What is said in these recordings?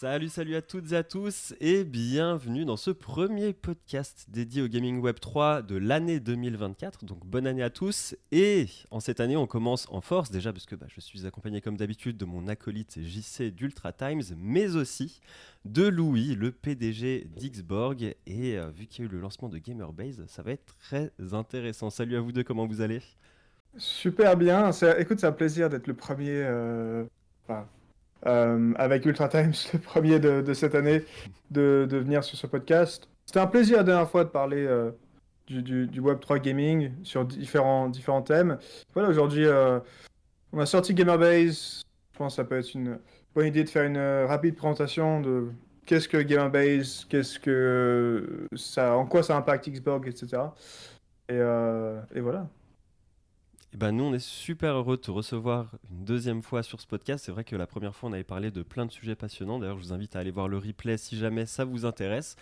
Salut, salut à toutes et à tous et bienvenue dans ce premier podcast dédié au Gaming Web 3 de l'année 2024. Donc bonne année à tous et en cette année on commence en force déjà parce que bah, je suis accompagné comme d'habitude de mon acolyte JC d'Ultra Times mais aussi de Louis, le PDG d'Xborg et euh, vu qu'il y a eu le lancement de Gamerbase ça va être très intéressant. Salut à vous deux, comment vous allez? Super bien, écoute c'est un plaisir d'être le premier... Euh, euh, avec Ultra Times, le premier de, cette année, de, venir sur ce podcast. C'était un plaisir la dernière fois de parler euh, du, du, Web3 Gaming sur différents, thèmes. Voilà, aujourd'hui, euh, on a sorti Gamerbase. Je pense que ça peut être une bonne idée de faire une rapide présentation de qu'est-ce que Gamerbase, qu'est-ce que ça, en quoi ça impacte Xbox, etc. Et, et voilà. Eh ben, nous, on est super heureux de te recevoir une deuxième fois sur ce podcast. C'est vrai que la première fois, on avait parlé de plein de sujets passionnants. D'ailleurs, je vous invite à aller voir le replay si jamais ça vous intéresse.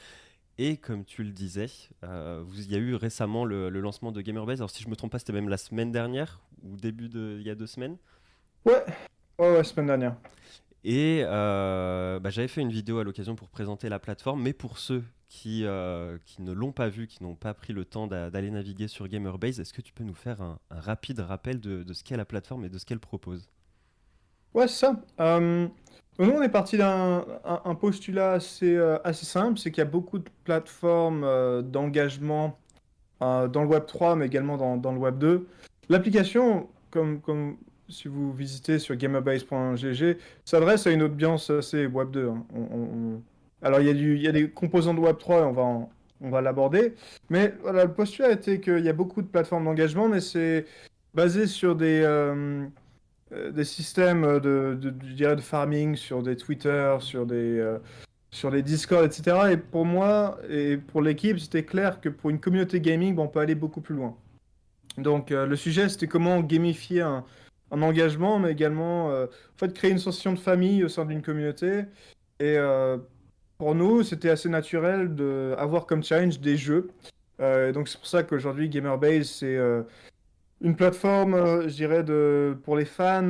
Et comme tu le disais, euh, il y a eu récemment le, lancement de Gamerbase. Alors, si je me trompe pas, c'était même la semaine dernière ou début de, il y a deux semaines Ouais, ouais, ouais semaine dernière. Et euh, bah, j'avais fait une vidéo à l'occasion pour présenter la plateforme, mais pour ceux qui, euh, qui ne l'ont pas vu, qui n'ont pas pris le temps d'aller naviguer sur Gamerbase, est-ce que tu peux nous faire un, rapide rappel de, ce qu'est la plateforme et de ce qu'elle propose? Ouais, c'est ça. Euh, nous, on est parti d'un un, postulat assez, euh, assez simple, c'est qu'il y a beaucoup de plateformes d'engagement dans le Web 3, mais également dans, dans le Web 2. L'application, comme, comme si vous visitez sur gamerbase.gg, s'adresse à une audience assez Web 2. Hein. on, alors, il y, a des composants de Web3 et on va, va l'aborder. Mais voilà, le postulat était qu'il y a beaucoup de plateformes d'engagement, mais c'est basé sur des, euh, euh, des systèmes de, de, je dirais farming, sur des Twitter, sur des, euh, sur les Discord, etc. Et pour moi et pour l'équipe, c'était clair que pour une communauté gaming, on peut aller beaucoup plus loin. Donc, le sujet, c'était comment gamifier un, un engagement, mais également en fait, créer une sensation de famille au sein d'une communauté. Et pour nous, c'était assez naturel d'avoir comme challenge des jeux. Euh, donc c'est pour ça qu'aujourd'hui Gamerbase c'est euh, une plateforme, euh, je dirais, de, pour les fans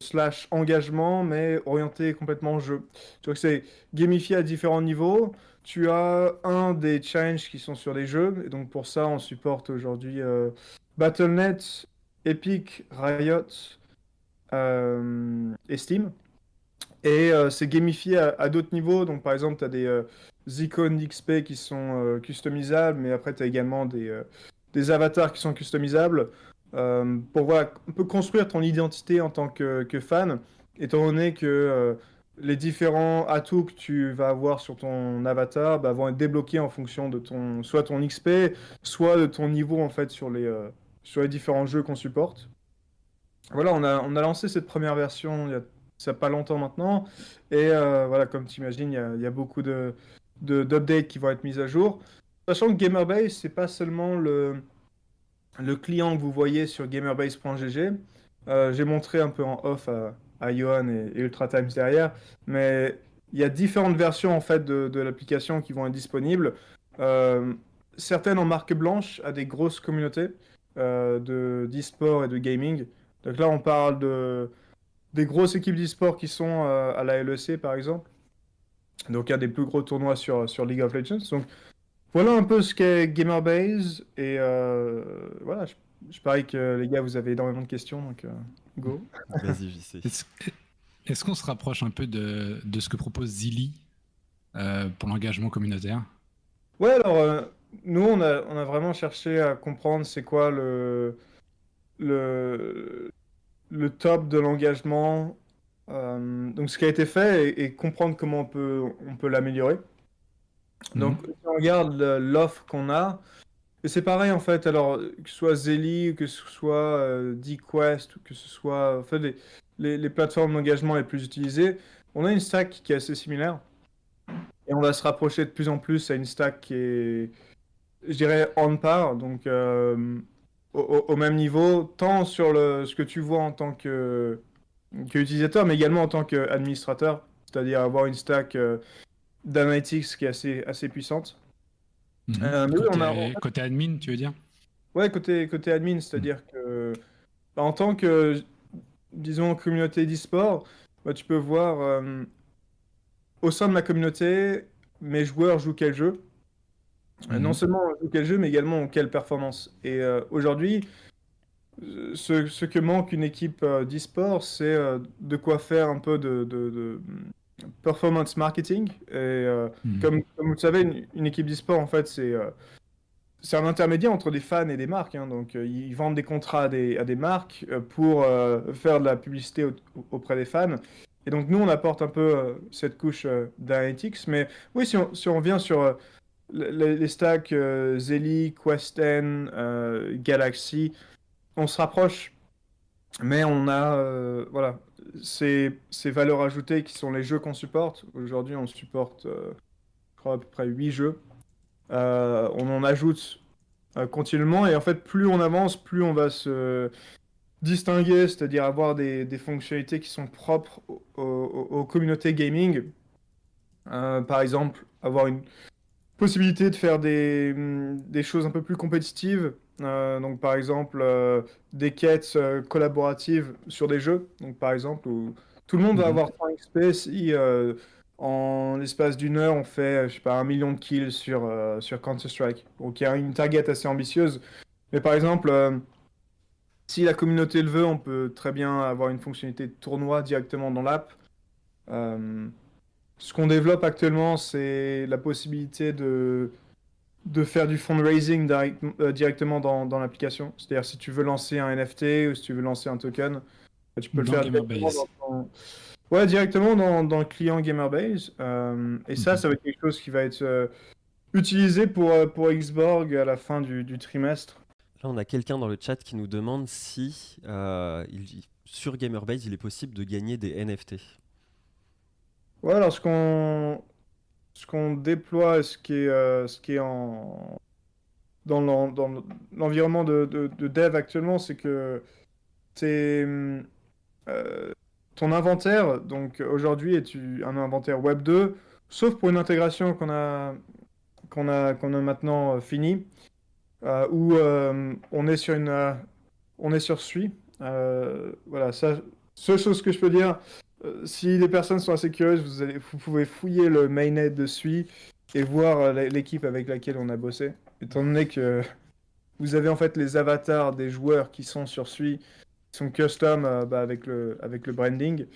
slash engagement, mais orienté complètement jeu. Tu vois que c'est gamifié à différents niveaux. Tu as un des challenges qui sont sur les jeux, et donc pour ça on supporte aujourd'hui Battle.net, Epic, Riot et Steam. Et euh, c'est gamifié à, d'autres niveaux. Donc, par exemple, tu as des euh, icônes XP qui sont euh, customisables, mais après, tu as également des, des, avatars qui sont customisables. pour on peut construire ton identité en tant que, que fan, étant donné que les différents atouts que tu vas avoir sur ton avatar bah, vont être débloqués en fonction de ton, soit ton XP, soit de ton niveau en fait sur les, sur les différents jeux qu'on supporte. Voilà, on a, on a lancé cette première version il y a ça pas longtemps maintenant. Et euh, voilà, comme tu imagines, il y, a beaucoup de, d'updates qui vont être mises à jour. Sachant que Gamerbase, c'est pas seulement le, le client que vous voyez sur gamerbase.gg. Euh, j'ai montré un peu en off à, à Johan et, Ultra Times derrière, mais il y a différentes versions en fait de, l'application qui vont être disponibles. Euh, certaines en marque blanche à des grosses communautés de d'e-sport et de gaming. Donc là, on parle de des grosses équipes d'e-sport qui sont euh, à la LEC par exemple. Donc il y a des plus gros tournois sur, sur League of Legends. Donc voilà un peu ce qu'est Gamerbase. Et euh, voilà, je, je, parie que les gars, vous avez énormément de questions. Donc euh, go. Vas-y, j'y sais. Est-ce qu'on se rapproche un peu de, de ce que propose Zilly pour l'engagement communautaire? Ouais, alors nous, on a, on a vraiment cherché à comprendre c'est quoi le, le, le top de l'engagement, euh, donc ce qui a été fait et, comprendre comment on peut, on peut l'améliorer. Mhm. Donc, si on regarde l'offre qu'on a, et c'est pareil en fait, alors que ce soit Zelly, que ce soit euh, DQuest, ou que ce soit en fait, les, les, plateformes d'engagement les plus utilisées, on a une stack qui est assez similaire. Et on va se rapprocher de plus en plus à une stack qui est, je dirais, on par. Donc, euh, au, même niveau, tant sur le, ce que tu vois en tant que qu'utilisateur, mais également en tant qu'administrateur, c'est-à-dire avoir une stack euh, d'analytics qui est assez, assez puissante. Mhm. Euh, côté, admin, tu veux dire? Ouais, côté, côté admin, c'est-à-dire que bah, en tant que, disons, communauté d'e-sport, bah, tu peux voir euh, au sein de ma communauté, mes joueurs jouent quel jeu Euh, Mhm. Non seulement on joue quel jeu, mais également en quelle performance. Et euh, aujourd'hui, ce, ce que manque une équipe euh, d'e-sport, c'est de quoi faire un peu de, de- de, mm, performance marketing. Et Mhm. comme, comme vous le savez, une, une équipe d'e-sport, en fait, c'est c'est un intermédiaire entre des fans et des marques. hein. Donc, euh, ils vendent des contrats à des, à des marques euh, pour euh, faire de la publicité au- auprès des fans. Et donc, nous, on apporte un peu cette couche d'analytics. Mais oui, si on, si on revient sur le- le- les stacks euh, Zelly, Questen, euh, Galaxy, on se rapproche. Mais on a euh, voilà, ces, valeurs ajoutées qui sont les jeux qu'on supporte. Aujourd'hui, on supporte, je crois, à peu près 8 jeux. On en ajoute continuellement. Et en fait, plus on avance, plus on va se distinguer, c'est-à-dire avoir des, fonctionnalités qui sont propres aux, communautés gaming. Par exemple, avoir une possibilité de faire des, hum, des choses un peu plus compétitives. Euh, donc, par exemple, euh, des quêtes euh, collaboratives sur des jeux. Donc, par exemple, où tout le monde va Mhm. avoir 100 XP si en l'espace d'une heure, on fait, je sais pas, un million de kills sur, sur Counter-Strike. Donc, il y a une target assez ambitieuse. Mais par exemple, si la communauté le veut, on peut très bien avoir une fonctionnalité de tournoi directement dans l'app. Ce qu'on développe actuellement, c'est la possibilité de, de faire du fundraising direct- euh, directement dans, dans l'application. C'est-à-dire si tu veux lancer un NFT ou si tu veux lancer un token, bah, tu peux le Dans faire directement dans ton- Ouais, directement dans, dans le client Gamerbase. Euh, et ça, Mhm. ça va être quelque chose qui va être euh, utilisé pour, euh, pour Xborg à la fin du, du trimestre. Là, on a quelqu'un dans le chat qui nous demande si euh, il- sur Gamerbase, il est possible de gagner des NFT. Ouais, alors ce qu'on ce qu'on déploie, ce qui est, euh, ce qui est en dans l'en- dans l'environnement de, de, de dev actuellement, c'est que hum, euh, ton inventaire, donc aujourd'hui est un inventaire Web 2, sauf pour une intégration qu'on a qu'on a qu'on a maintenant euh, fini, euh, où on est sur une on est sur Sui. Voilà, ça, seule chose que je peux dire. Euh, si les personnes sont assez curieuses, vous, pouvez fouiller le mainnet de Sui et voir euh, l'é- l'équipe avec laquelle on a bossé. Étant donné que vous avez en fait les avatars des joueurs qui sont sur Sui, qui sont custom euh, bah, avec, le, avec le branding.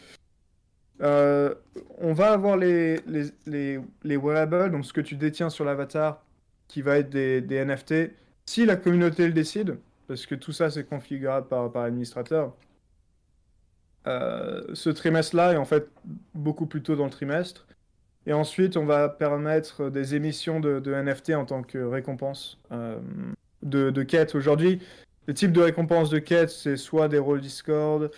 On va avoir les, les, les, les wearables, donc ce que tu détiens sur l'avatar, qui va être des, des NFT, si la communauté le décide, parce que tout ça c'est configurable par, par l'administrateur. Euh, ce trimestre-là est en fait beaucoup plus tôt dans le trimestre. Et ensuite, on va permettre des émissions de, NFT en tant que récompense euh, de, de quêtes. Aujourd'hui, les types de récompenses de quêtes, c'est soit des rôles Discord,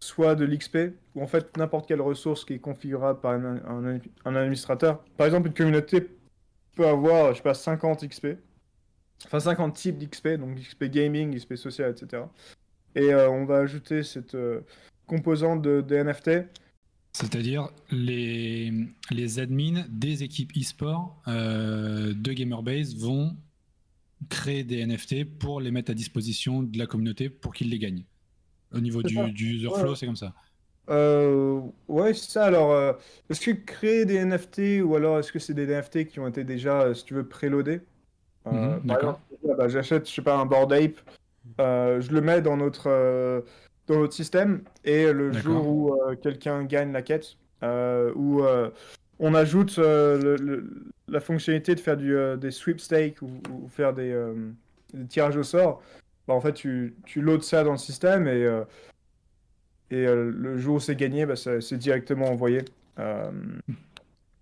soit de l'XP, ou en fait n'importe quelle ressource qui est configurable par un, administrateur. Par exemple, une communauté peut avoir, je sais pas, 50 XP, enfin 50 types d'XP, donc XP gaming, XP social, etc. Et euh, on va ajouter cette composante de, de NFT. C'est-à-dire les, les admins des équipes e-sport euh, de Gamerbase vont créer des NFT pour les mettre à disposition de la communauté pour qu'ils les gagnent. Au niveau du, du user Ouais. flow, c'est comme ça. Euh, ouais, c'est ça. Alors, euh, est-ce que créer des NFT ou alors est-ce que c'est des NFT qui ont été déjà, euh, si tu veux, préloadés? Par d'accord. bah, j'achète, je sais pas, un Bored Ape, je le mets dans notre, dans notre système et le jour où euh, quelqu'un gagne la quête, euh, où euh, on ajoute euh, le- le- la fonctionnalité de faire du, des sweepstakes ou, ou faire des, des tirages au sort, bah, en fait, tu, tu loads ça dans le système et, et le jour où c'est gagné, bah, c'est directement envoyé.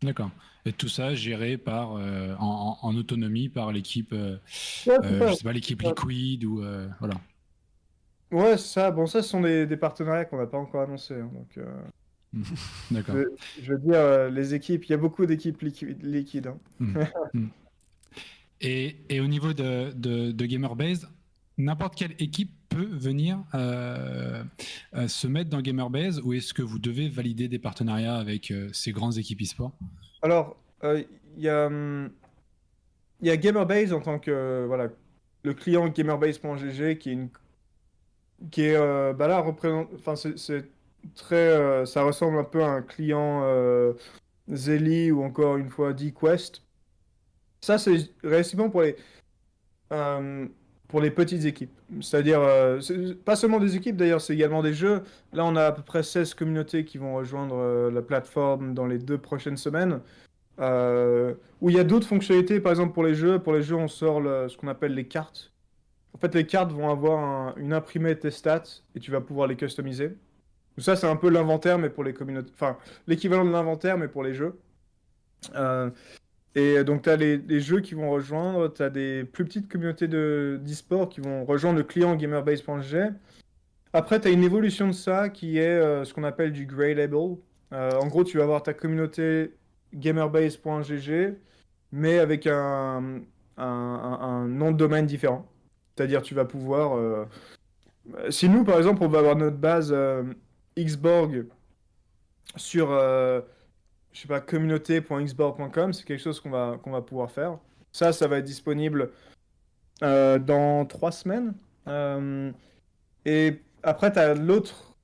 D'accord. Et tout ça géré par, en, autonomie par l'équipe, Ouais, je sais pas, l'équipe. Liquid ou voilà. Ouais, ça. Bon, ça, ce sont des, des partenariats qu'on n'a pas encore annoncés. hein, donc, euh, D'accord. je, je veux dire, euh, les équipes, il y a beaucoup d'équipes liqui- liquides. hein. Mm. Et, et au niveau de, de, de Gamerbase, n'importe quelle équipe peut venir euh, euh, se mettre dans Gamerbase ou est-ce que vous devez valider des partenariats avec euh, ces grandes équipes e-sport? Alors, euh, il y a, hum, il y a Gamerbase en tant que voilà, le client gamerbase.gg qui est une qui est euh, bah là représente enfin c'est très euh, ça ressemble un peu à un client euh, Zelly ou encore une fois D-Quest. Ça, c'est réellement pour les, euh, pour les petites équipes. C'est-à-dire, c'est pas seulement des équipes d'ailleurs, c'est également des jeux. Là, on a à peu près 16 communautés qui vont rejoindre la plateforme dans les deux prochaines semaines. Où il y a d'autres fonctionnalités, par exemple pour les jeux. Pour les jeux, on sort ce qu'on appelle les cartes. En fait, les cartes vont avoir un- une imprimée de tes stats et tu vas pouvoir les customiser. Donc ça, c'est un peu l'inventaire, mais pour les communautés. Enfin, l'équivalent de l'inventaire, mais pour les jeux. Euh, et donc, tu as les, jeux qui vont rejoindre, tu as des plus petites communautés de- d'e-sport qui vont rejoindre le client gamerbase.gg. Après, tu as une évolution de ça qui est euh, ce qu'on appelle du Grey Label. Euh, en gros, tu vas avoir ta communauté gamerbase.gg, mais avec un nom de domaine différent. C'est-à-dire, tu vas pouvoir. euh, Si nous, par exemple, on va avoir notre base euh, Xborg sur, euh, je sais pas, communauté.xborg.com, c'est quelque chose qu'on va, va pouvoir faire. Ça, ça va être disponible euh, dans trois semaines. Et après, tu as l'autre,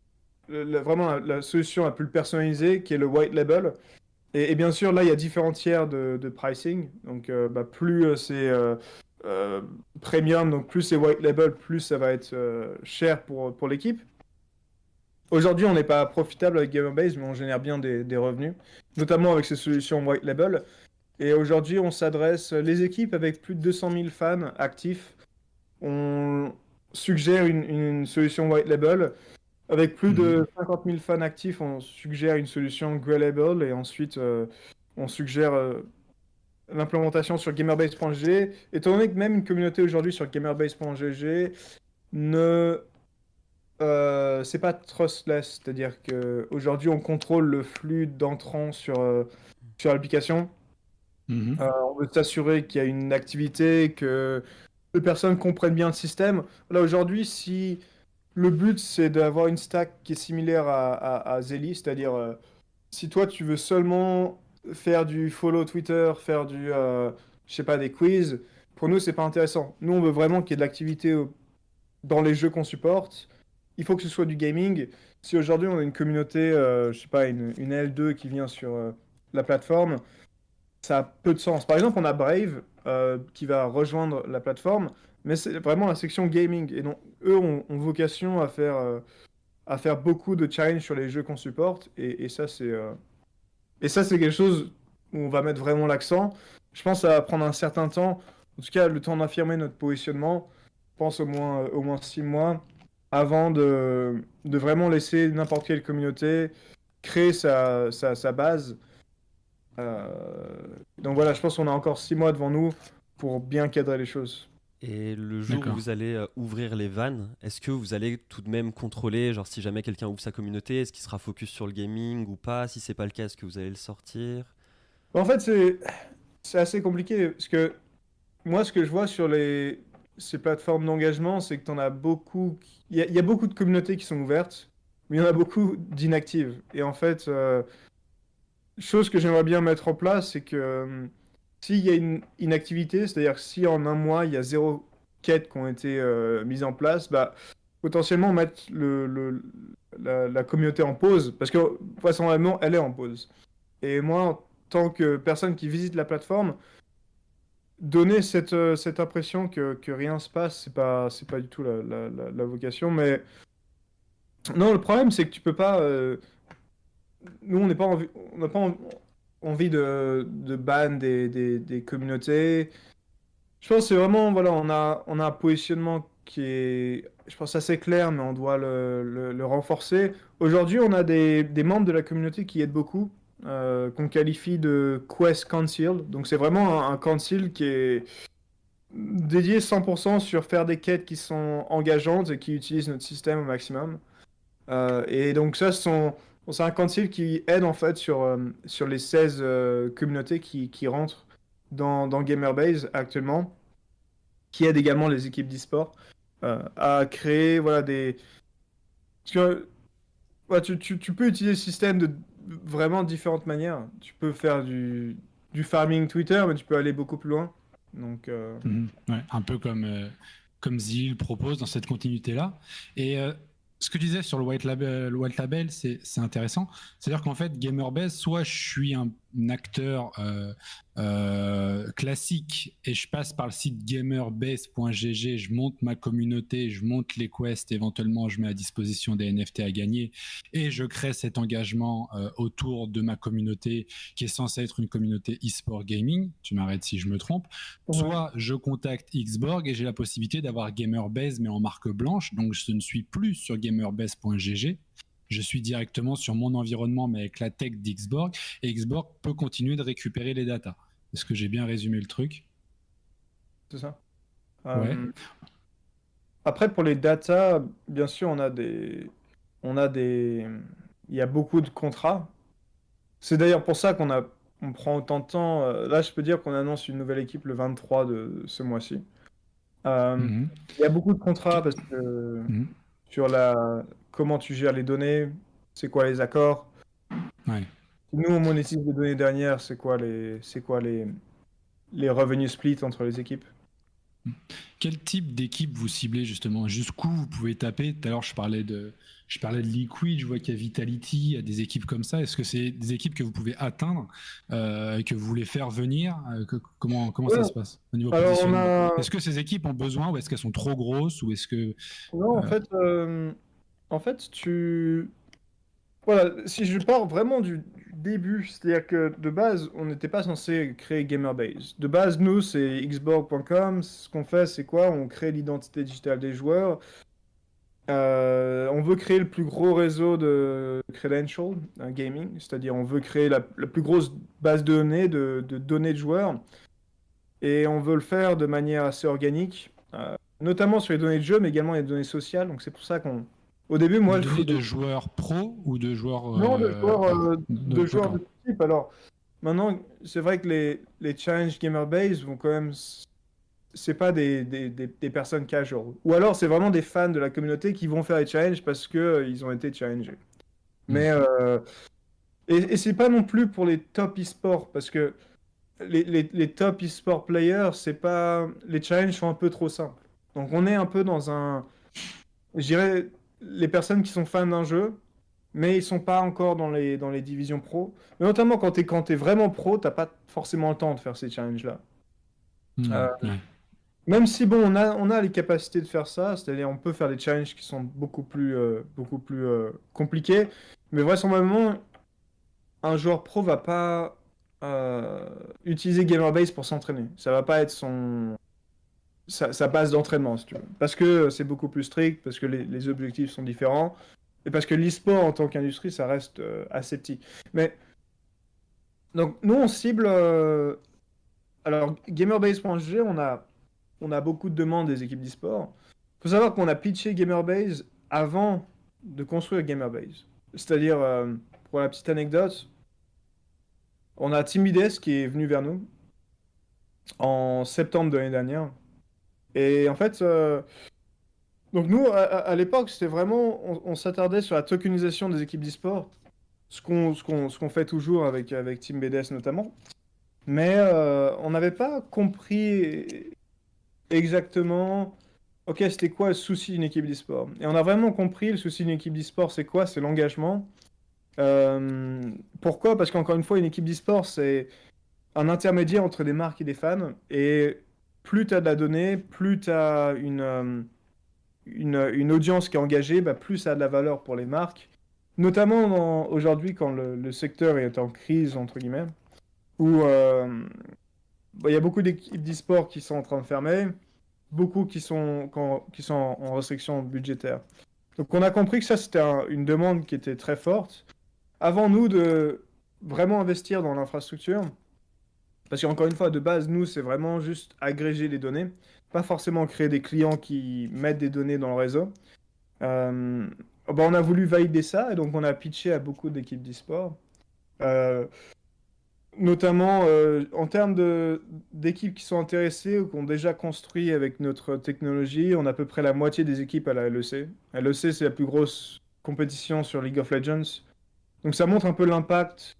vraiment la, solution la plus personnalisée qui est le white label. Et, bien sûr, là, il y a différents tiers de, pricing. Donc, bah, plus c'est euh, premium, donc plus c'est white label, plus ça va être euh, cher pour, pour l'équipe. Aujourd'hui, on n'est pas profitable avec Gamerbase, mais on génère bien des, des revenus, notamment avec ces solutions white label. Et aujourd'hui, on s'adresse, les équipes avec plus de 200 000 fans actifs, on suggère une, une solution white label. Avec plus de 50 000 fans actifs, on suggère une solution Grey Label et ensuite euh, on suggère l'implémentation sur gamerbase.gg. Étant donné que même une communauté aujourd'hui sur gamerbase.gg ne euh, c'est pas trustless, c'est-à-dire que aujourd'hui on contrôle le flux d'entrants sur, euh, sur l'application. Mhm. Euh, on veut s'assurer qu'il y a une activité, que les personnes comprennent bien le système. Là, aujourd'hui, si le but c'est d'avoir une stack qui est similaire à, à, à Zelly, c'est-à-dire si toi tu veux seulement faire du follow Twitter, faire du, euh, je sais pas, des quiz, pour nous c'est pas intéressant. Nous, on veut vraiment qu'il y ait de l'activité dans les jeux qu'on supporte. Il faut que ce soit du gaming. Si aujourd'hui on a une communauté, euh, je sais pas, une, une L2 qui vient sur euh, la plateforme, ça a peu de sens. Par exemple, on a Brave euh, qui va rejoindre la plateforme, mais c'est vraiment la section gaming. Et donc, eux ont, vocation à faire, à faire beaucoup de challenges sur les jeux qu'on supporte. Et, ça, c'est et ça, c'est quelque chose où on va mettre vraiment l'accent. Je pense que ça va prendre un certain temps, en tout cas le temps d'affirmer notre positionnement. Je pense au moins, au moins six mois avant de, vraiment laisser n'importe quelle communauté créer sa base. Euh, donc voilà, je pense qu'on a encore six mois devant nous pour bien cadrer les choses. Et le jour où vous allez euh, ouvrir les vannes, est-ce que vous allez tout de même contrôler, genre si jamais quelqu'un ouvre sa communauté, est-ce qu'il sera focus sur le gaming ou pas? Si c'est pas le cas, est-ce que vous allez le sortir? En fait, c'est assez compliqué parce que moi, ce que je vois sur les ces plateformes d'engagement, c'est que tu en as beaucoup. qui- Il y, a- il y a beaucoup de communautés qui sont ouvertes, mais il y en a beaucoup d'inactives. Et en fait, euh, chose que j'aimerais bien mettre en place, c'est que euh, s'il y a une inactivité, c'est-à-dire si en un mois il y a zéro quête qui ont été euh, mises en place, bah potentiellement mettre la, communauté en pause, parce que vraisemblablement elle est en pause. Et moi, en tant que personne qui visite la plateforme, donner cette, euh, cette impression que, que rien se passe, c'est pas, pas du tout la, vocation. Mais non, le problème, c'est que tu peux pas. euh, Nous, on n'est pas envie, on n'a pas en- envie de, de ban des, des, communautés. Je pense que c'est vraiment, voilà, on a, on a un positionnement qui est, je pense, assez clair, mais on doit le, renforcer. Aujourd'hui, on a des, des membres de la communauté qui aident beaucoup, euh, qu'on qualifie de Quest Council. Donc, c'est vraiment un, un council qui est dédié 100% sur faire des quêtes qui sont engageantes et qui utilisent notre système au maximum. Euh, et donc, ça, ce sont, c'est un council qui aide en fait sur, euh, sur les 16 euh, communautés qui, qui rentrent dans, dans Gamerbase actuellement, qui aide également les équipes d'e-sport euh, à créer voilà, des. Parce que tu, tu- tu peux utiliser le système de vraiment différentes manières. Tu peux faire du, du farming Twitter, mais tu peux aller beaucoup plus loin. Donc, Mhm. Un peu comme, comme Zil propose dans cette continuité-là. Et ce que tu disais sur le white label, le white label c'est intéressant. C'est-à-dire qu'en fait, GamerBase, soit je suis un, acteur euh, euh, classique et je passe par le site gamerbase.gg, je monte ma communauté, je monte les quests, éventuellement je mets à disposition des NFT à gagner et je crée cet engagement euh, autour de ma communauté qui est censée être une communauté e-sport gaming. Tu m'arrêtes si je me trompe. Soit je contacte Xborg et j'ai la possibilité d'avoir GamerBase mais en marque blanche, donc je ne suis plus sur gamerbase.gg je suis directement sur mon environnement, mais avec la tech d'Xborg, et Xborg peut continuer de récupérer les datas. Est-ce que j'ai bien résumé le truc? C'est ça. Euh, après, pour les datas, bien sûr, on a des. On a des. Il y a beaucoup de contrats. C'est d'ailleurs pour ça qu'on a... on prend autant de temps. Euh, là, je peux dire qu'on annonce une nouvelle équipe le 23 de ce mois-ci. Euh, mhm. Il y a beaucoup de contrats parce que mhm. Sur la, comment tu gères les données, c'est quoi les accords. Nous, on monétise les données dernières, c'est quoi les, c'est quoi les, les revenus split entre les équipes. Quel type d'équipe vous ciblez justement? Jusqu'où vous pouvez taper? Tout à l'heure, je parlais de, je parlais de Liquid, je vois qu'il y a Vitality, il y a des équipes comme ça. Est-ce que c'est des équipes que vous pouvez atteindre euh, et que vous voulez faire venir? Euh, Comment, comment ça se passe au niveau Est-ce que ces équipes ont besoin ou est-ce qu'elles sont trop grosses ou est-ce que Non, en euh, fait, en fait, tu. Voilà, si je pars vraiment du, début, c'est-à-dire que de base, on n'était pas censé créer GamerBase. De base, nous, c'est xborg.com. Ce qu'on fait, c'est quoi? On crée l'identité digitale des joueurs. Euh, on veut créer le plus gros réseau de credentials un gaming, c'est-à-dire on veut créer la, plus grosse base de données de, données de joueurs. Et on veut le faire de manière assez organique, euh, notamment sur les données de jeu, mais également les données sociales. Donc c'est pour ça qu'on au début, moi, je de joueurs pro ou de joueurs non de euh, joueurs euh, de, joueurs de type. Alors maintenant, c'est vrai que les les challenge gamer base vont quand même c'est pas des, des, des, personnes casual. Ou alors c'est vraiment des fans de la communauté qui vont faire les challenges parce que euh, ils ont été challengés. Hmm. Mais et, et c'est pas non plus pour les top e-sport parce que les, les, les top e-sport players, c'est pas les challenges sont un peu trop simples. Donc on est un peu dans un je dirais les personnes qui sont fans d'un jeu, mais ils sont pas encore dans les, dans les divisions pro. Mais notamment quand tu es, quand es vraiment pro, t'as pas forcément le temps de faire ces challenges-là. Mmh, euh, même si, bon, on a, on a les capacités de faire ça, c'est-à-dire on peut faire des challenges qui sont beaucoup plus, euh, beaucoup plus euh, compliqués, mais vraisemblablement, un joueur pro va pas utiliser GamerBase pour s'entraîner. Ça va pas être son, ça, passe d'entraînement, si tu veux. Parce que c'est beaucoup plus strict, parce que les, objectifs sont différents, et parce que l'e-sport en tant qu'industrie, ça reste euh, assez petit. Mais. Donc, nous, on cible. Euh, alors, GamerBase.g, on a, on a beaucoup de demandes des équipes d'e-sport. Il faut savoir qu'on a pitché GamerBase avant de construire GamerBase. C'est-à-dire, euh, pour la petite anecdote, on a Timides qui est venu vers nous en septembre de l'année dernière et en fait, euh, donc nous, à, l'époque, c'était vraiment, on, s'attardait sur la tokenisation des équipes d'e-sport, ce qu'on ce qu'on fait toujours avec, avec Team BDS notamment. Mais euh, on n'avait pas compris exactement, ok, c'était quoi le souci d'une équipe d'e-sport. Et on a vraiment compris le souci d'une équipe d'e-sport, c'est quoi? C'est l'engagement. Euh, pourquoi? Parce qu'encore une fois, une équipe d'e-sport, c'est un intermédiaire entre des marques et des fans. Et plus tu as de la donnée, plus tu as une, euh, une, une, audience qui est engagée, bah, plus ça a de la valeur pour les marques. Notamment aujourd'hui quand le, secteur est en crise, entre guillemets, où euh, bah, il y a beaucoup d'équipes d'e-sport qui sont en train de fermer, beaucoup qui sont, qui sont en restriction budgétaire. Donc on a compris que ça c'était une demande qui était très forte. Avant nous de vraiment investir dans l'infrastructure, parce qu'encore une fois, de base, nous, c'est vraiment juste agréger les données, pas forcément créer des clients qui mettent des données dans le réseau. Euh, bah, on a voulu valider ça, et donc on a pitché à beaucoup d'équipes d'e-sport. Euh, notamment euh, en termes d'équipes qui sont intéressées ou qui ont déjà construit avec notre technologie, on a à peu près la moitié des équipes à la LEC. LEC, c'est la plus grosse compétition sur League of Legends. Donc ça montre un peu l'impact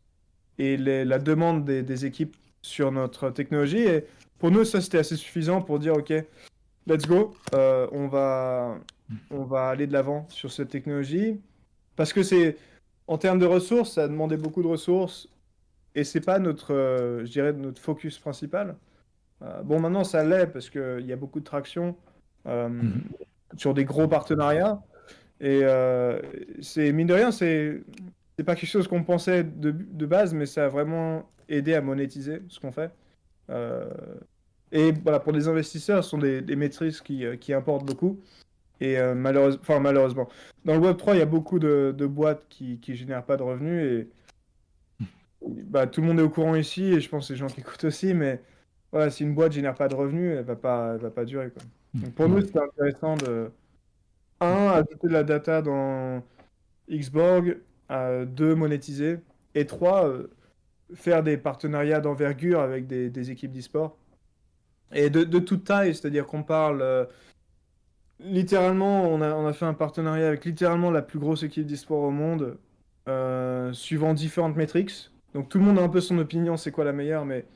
et la demande des, équipes sur notre technologie. Et pour nous, ça, c'était assez suffisant pour dire, OK, let's go. Euh, on, va, on va aller de l'avant sur cette technologie parce que c'est en termes de ressources, ça a demandé beaucoup de ressources et c'est pas notre, euh, je dirais, notre focus principal. Euh, bon, maintenant ça l'est parce qu'il y a beaucoup de traction Mhm. sur des gros partenariats et c'est mine de rien, c'est c'est pas quelque chose qu'on pensait de, de base, mais ça a vraiment aidé à monétiser ce qu'on fait. Euh, et voilà, pour les investisseurs, ce sont des, des maîtrises qui, euh, qui importent beaucoup. Et euh, malheureuse- enfin, malheureusement, dans le Web3, il y a beaucoup de, de boîtes qui ne génèrent pas de revenus. Et bah, tout le monde est au courant ici, et je pense que les gens qui écoutent aussi. Mais voilà, si une boîte ne génère pas de revenus, elle ne va pas, va pas durer. Quoi. Donc pour nous, c'était intéressant de, un, ajouter de la data dans Xborg, euh, deux, monétiser, et trois, euh, faire des partenariats d'envergure avec des, des équipes d'e-sport. Et de, de toute taille, c'est-à-dire qu'on parle euh, littéralement, on a, on a fait un partenariat avec littéralement la plus grosse équipe d'e-sport au monde, euh, suivant différentes métriques. Donc tout le monde a un peu son opinion, c'est quoi la meilleure, mais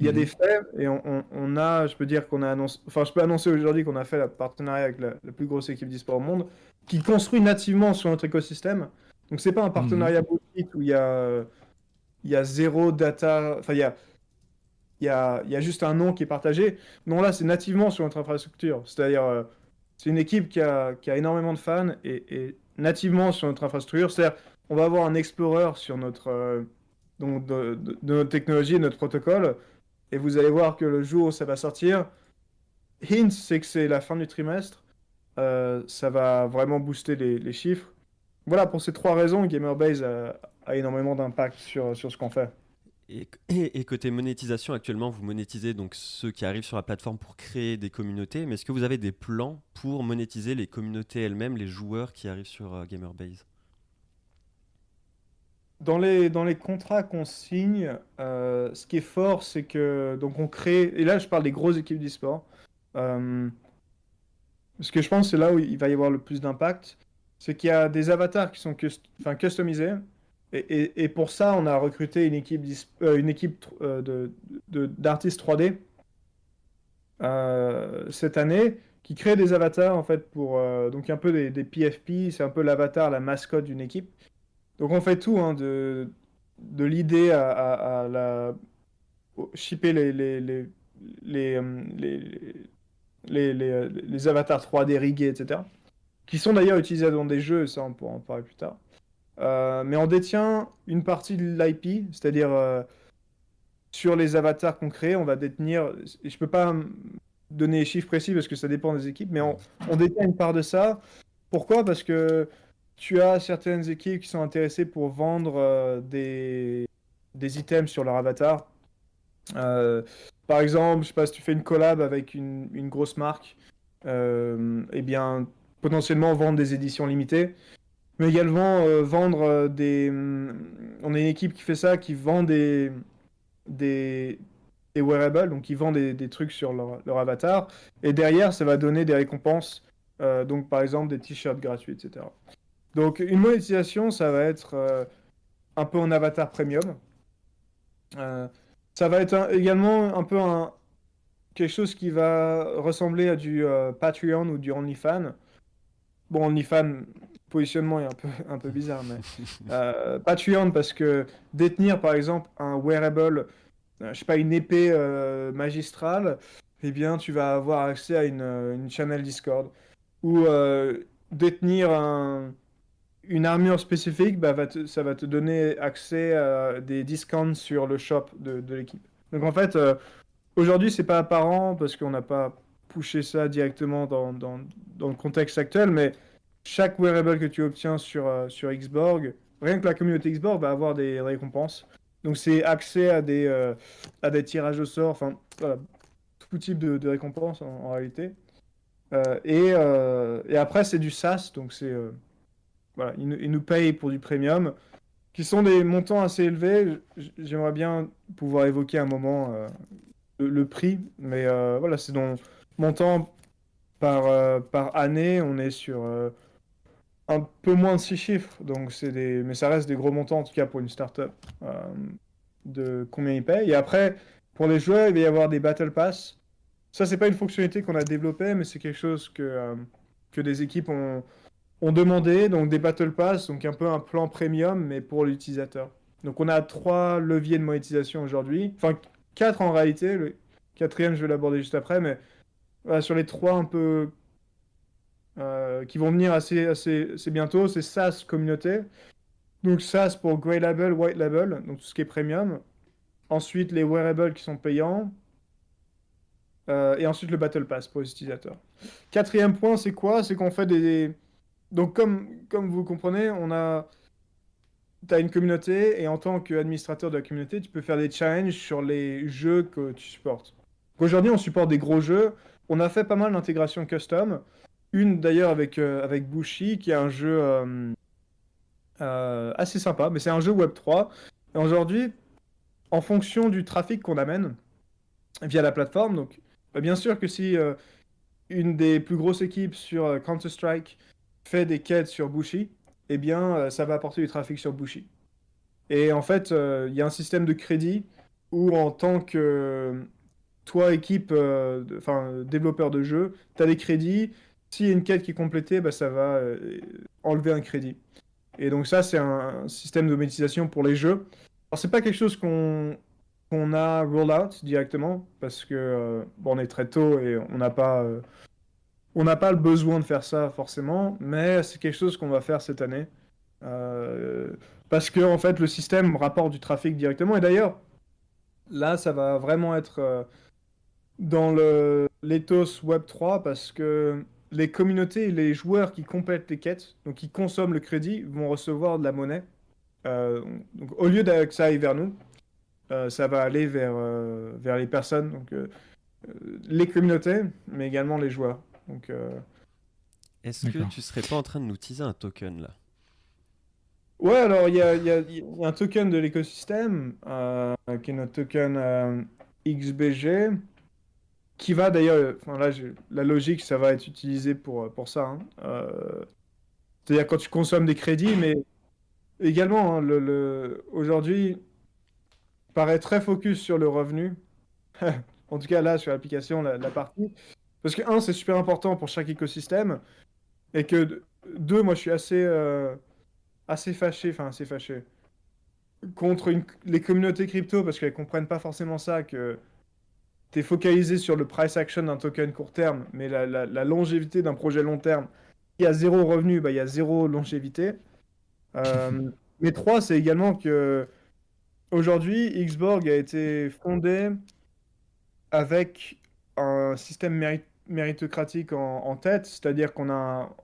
il y a Mhm. des faits et on, on- on a, je peux dire qu'on a annoncé, enfin je peux annoncer aujourd'hui qu'on a fait le partenariat avec la, la plus grosse équipe d'e-sport au monde, qui construit nativement sur notre écosystème. Donc c'est pas un partenariat bullshit où il y a, il y a zéro data, enfin il y a, y a, y a juste un nom qui est partagé. Non là c'est nativement sur notre infrastructure, c'est-à-dire euh, c'est une équipe qui a, qui a énormément de fans et, et nativement sur notre infrastructure, c'est-à-dire on va avoir un explorer sur notre euh, donc de, notre technologie, notre protocole, et vous allez voir que le jour où ça va sortir, hint, c'est que c'est la fin du trimestre, euh, ça va vraiment booster les, les chiffres. Voilà, pour ces trois raisons, Gamerbase a, a énormément d'impact sur, sur ce qu'on fait. Et, et- et côté monétisation, actuellement, vous monétisez donc ceux qui arrivent sur la plateforme pour créer des communautés, mais est-ce que vous avez des plans pour monétiser les communautés elles-mêmes, les joueurs qui arrivent sur euh, Gamerbase? Dans les, dans les contrats qu'on signe, euh, ce qui est fort, c'est que donc on crée, et là je parle des grosses équipes d'e-sport, euh, parce que je pense c'est là où il va y avoir le plus d'impact, c'est qu'il y a des avatars qui sont cust- customisés, et, pour ça on a recruté une équipe, euh, euh, d'artistes 3D euh, cette année qui crée des avatars en fait pour donc un peu des, PFP, c'est un peu l'avatar, la mascotte d'une équipe. Donc on fait tout, hein, de, l'idée à, à- shipper les les avatars 3D riggés, etc. Qui sont d'ailleurs utilisés dans des jeux, ça on pourra en parler plus tard. Euh, mais on détient une partie de l'IP, c'est-à-dire euh, sur les avatars qu'on crée, on va détenir. et Je peux pas donner les chiffres précis parce que ça dépend des équipes, mais on, détient une part de ça. Pourquoi? Parce que tu as certaines équipes qui sont intéressées pour vendre euh, des, des items sur leur avatar. Par exemple, je sais pas si tu fais une collab avec une, une grosse marque, euh, eh bien, potentiellement vendre des éditions limitées, mais également euh, vendre euh, des. hum, On a une équipe qui fait ça, qui vend des des, des wearables, donc ils vendent des, des trucs sur leur, leur avatar, et derrière, ça va donner des récompenses, euh, donc par exemple des t-shirts gratuits, etc. Donc une monétisation, ça va être un peu en avatar premium. Ça va être également un peu un, quelque chose qui va ressembler à du Patreon ou du OnlyFans. Bon, OnlyFans, positionnement est un peu, un peu bizarre, mais euh, Patreon parce que détenir par exemple un wearable, euh, je sais pas, une épée euh, magistrale, eh bien tu vas avoir accès à une, euh, une channel Discord. Ou euh, détenir un- une armure spécifique, bah, va te- ça va te donner accès à des discounts sur le shop de, de l'équipe. Donc en fait, aujourd'hui c'est pas apparent parce qu'on n'a pas poussé ça directement dans, dans, dans le contexte actuel, mais chaque wearable que tu obtiens sur, euh, sur Xborg, rien que la communauté Xborg va avoir des récompenses. Donc c'est accès à des, euh, à des tirages au sort, enfin voilà, tout type de, récompenses en, réalité. Euh, et, après c'est du SaaS, donc c'est voilà, ils, nous- payent pour du premium, qui sont des montants assez élevés. J'aimerais bien pouvoir évoquer un moment le, le prix, mais voilà, c'est donc montant par, par année, on est sur un peu moins de 6 chiffres, donc c'est des... mais ça reste des gros montants en tout cas pour une startup euh, de combien ils payent. Et après, pour les joueurs, il va y avoir des Battle Pass. Ça, c'est pas une fonctionnalité qu'on a développée, mais c'est quelque chose que, euh, que des équipes ont, ont demandé, donc des Battle Pass, donc un peu un plan premium, mais pour l'utilisateur. Donc on a trois leviers de monétisation aujourd'hui, enfin quatre en réalité, le quatrième je vais l'aborder juste après, mais sur les trois un peu euh, qui vont venir assez, bientôt, c'est SaaS communauté. Donc SaaS pour Grey Label, White Label, donc tout ce qui est premium. Ensuite les wearables qui sont payants. Euh, et ensuite le Battle Pass pour les utilisateurs. Quatrième point, c'est quoi? C'est qu'on fait des... Donc comme, comme vous comprenez, on a... Tu as une communauté et en tant qu'administrateur de la communauté, tu peux faire des challenges sur les jeux que tu supportes. Aujourd'hui, on supporte des gros jeux. On a fait pas mal d'intégration custom. Une d'ailleurs avec, euh, avec Bushi, qui est un jeu euh, euh, assez sympa, mais c'est un jeu Web3. Et aujourd'hui, en fonction du trafic qu'on amène via la plateforme, donc bah, bien sûr que si une des plus grosses équipes sur Counter-Strike fait des quêtes sur Bushi, eh bien, ça va apporter du trafic sur Bushi. Et en fait, il y a un système de crédit où en tant que toi, équipe, enfin développeur de jeu, tu as des crédits. S'il y a une quête qui est complétée, bah, ça va enlever un crédit. Et donc ça, c'est un système de monétisation pour les jeux. Alors c'est pas quelque chose qu'on a roll out directement parce que bon, on est très tôt et on n'a pas n'a pas le besoin de faire ça forcément, mais c'est quelque chose qu'on va faire cette année. Euh, parce que en fait le système rapporte du trafic directement. Et d'ailleurs, là ça va vraiment être euh, dans le l'ethos Web 3 parce que les communautés et les joueurs qui complètent les quêtes, donc qui consomment le crédit, vont recevoir de la monnaie. Euh, donc au lieu que ça aille vers nous, ça va aller vers, vers les personnes, donc les communautés, mais également les joueurs. Donc, euh, Est-ce que tu serais pas en train de nous teaser un token là? Ouais, alors il y a, y, a, y a, un token de l'écosystème euh, qui est notre token euh, XBG qui va d'ailleurs, enfin là, la logique, ça va être utilisé pour, pour ça. Hein. C'est-à-dire quand tu consommes des crédits, mais également, hein, aujourd'hui, paraît très focus sur le revenu. en tout cas, là, sur l'application, la, partie. Parce que, un, c'est super important pour chaque écosystème. Et que, deux, moi, je suis assez, euh, assez fâché, enfin, assez fâché, contre les communautés crypto, parce qu'elles comprennent pas forcément ça, que tu es focalisé sur le price action d'un token court terme, mais la, la, la longévité d'un projet long terme, il y a zéro revenu, bah, il y a zéro longévité. Euh, mais trois, c'est également que aujourd'hui, Xborg a été fondé avec un système méritocratique en, en tête, c'est-à-dire qu'on a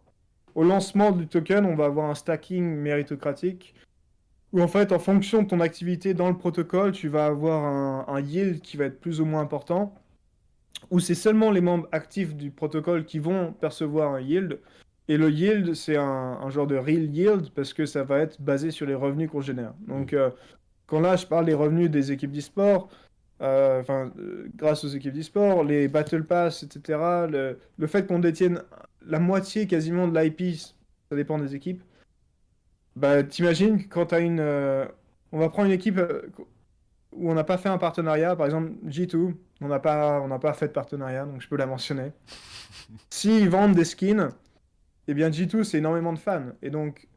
au lancement du token, on va avoir un stacking méritocratique où en fait, en fonction de ton activité dans le protocole, tu vas avoir un, un yield qui va être plus ou moins important, où c'est seulement les membres actifs du protocole qui vont percevoir un yield. Et le yield, c'est un, un, genre de real yield parce que ça va être basé sur les revenus qu'on génère. Donc, euh, quand là, je parle des revenus des équipes d'e-sport, euh, euh, grâce aux équipes d'e-sport, les Battle Pass, etc. Le, le fait qu'on détienne la moitié quasiment de l'IP, ça dépend des équipes. Bah, t'imagines quand t'as une. Euh, on va prendre une équipe euh, où on n'a pas fait un partenariat, par exemple G2, on n'a pas, on pas fait de partenariat, donc je peux la mentionner. S'ils vendent des skins, eh bien G2 c'est énormément de fans. Et donc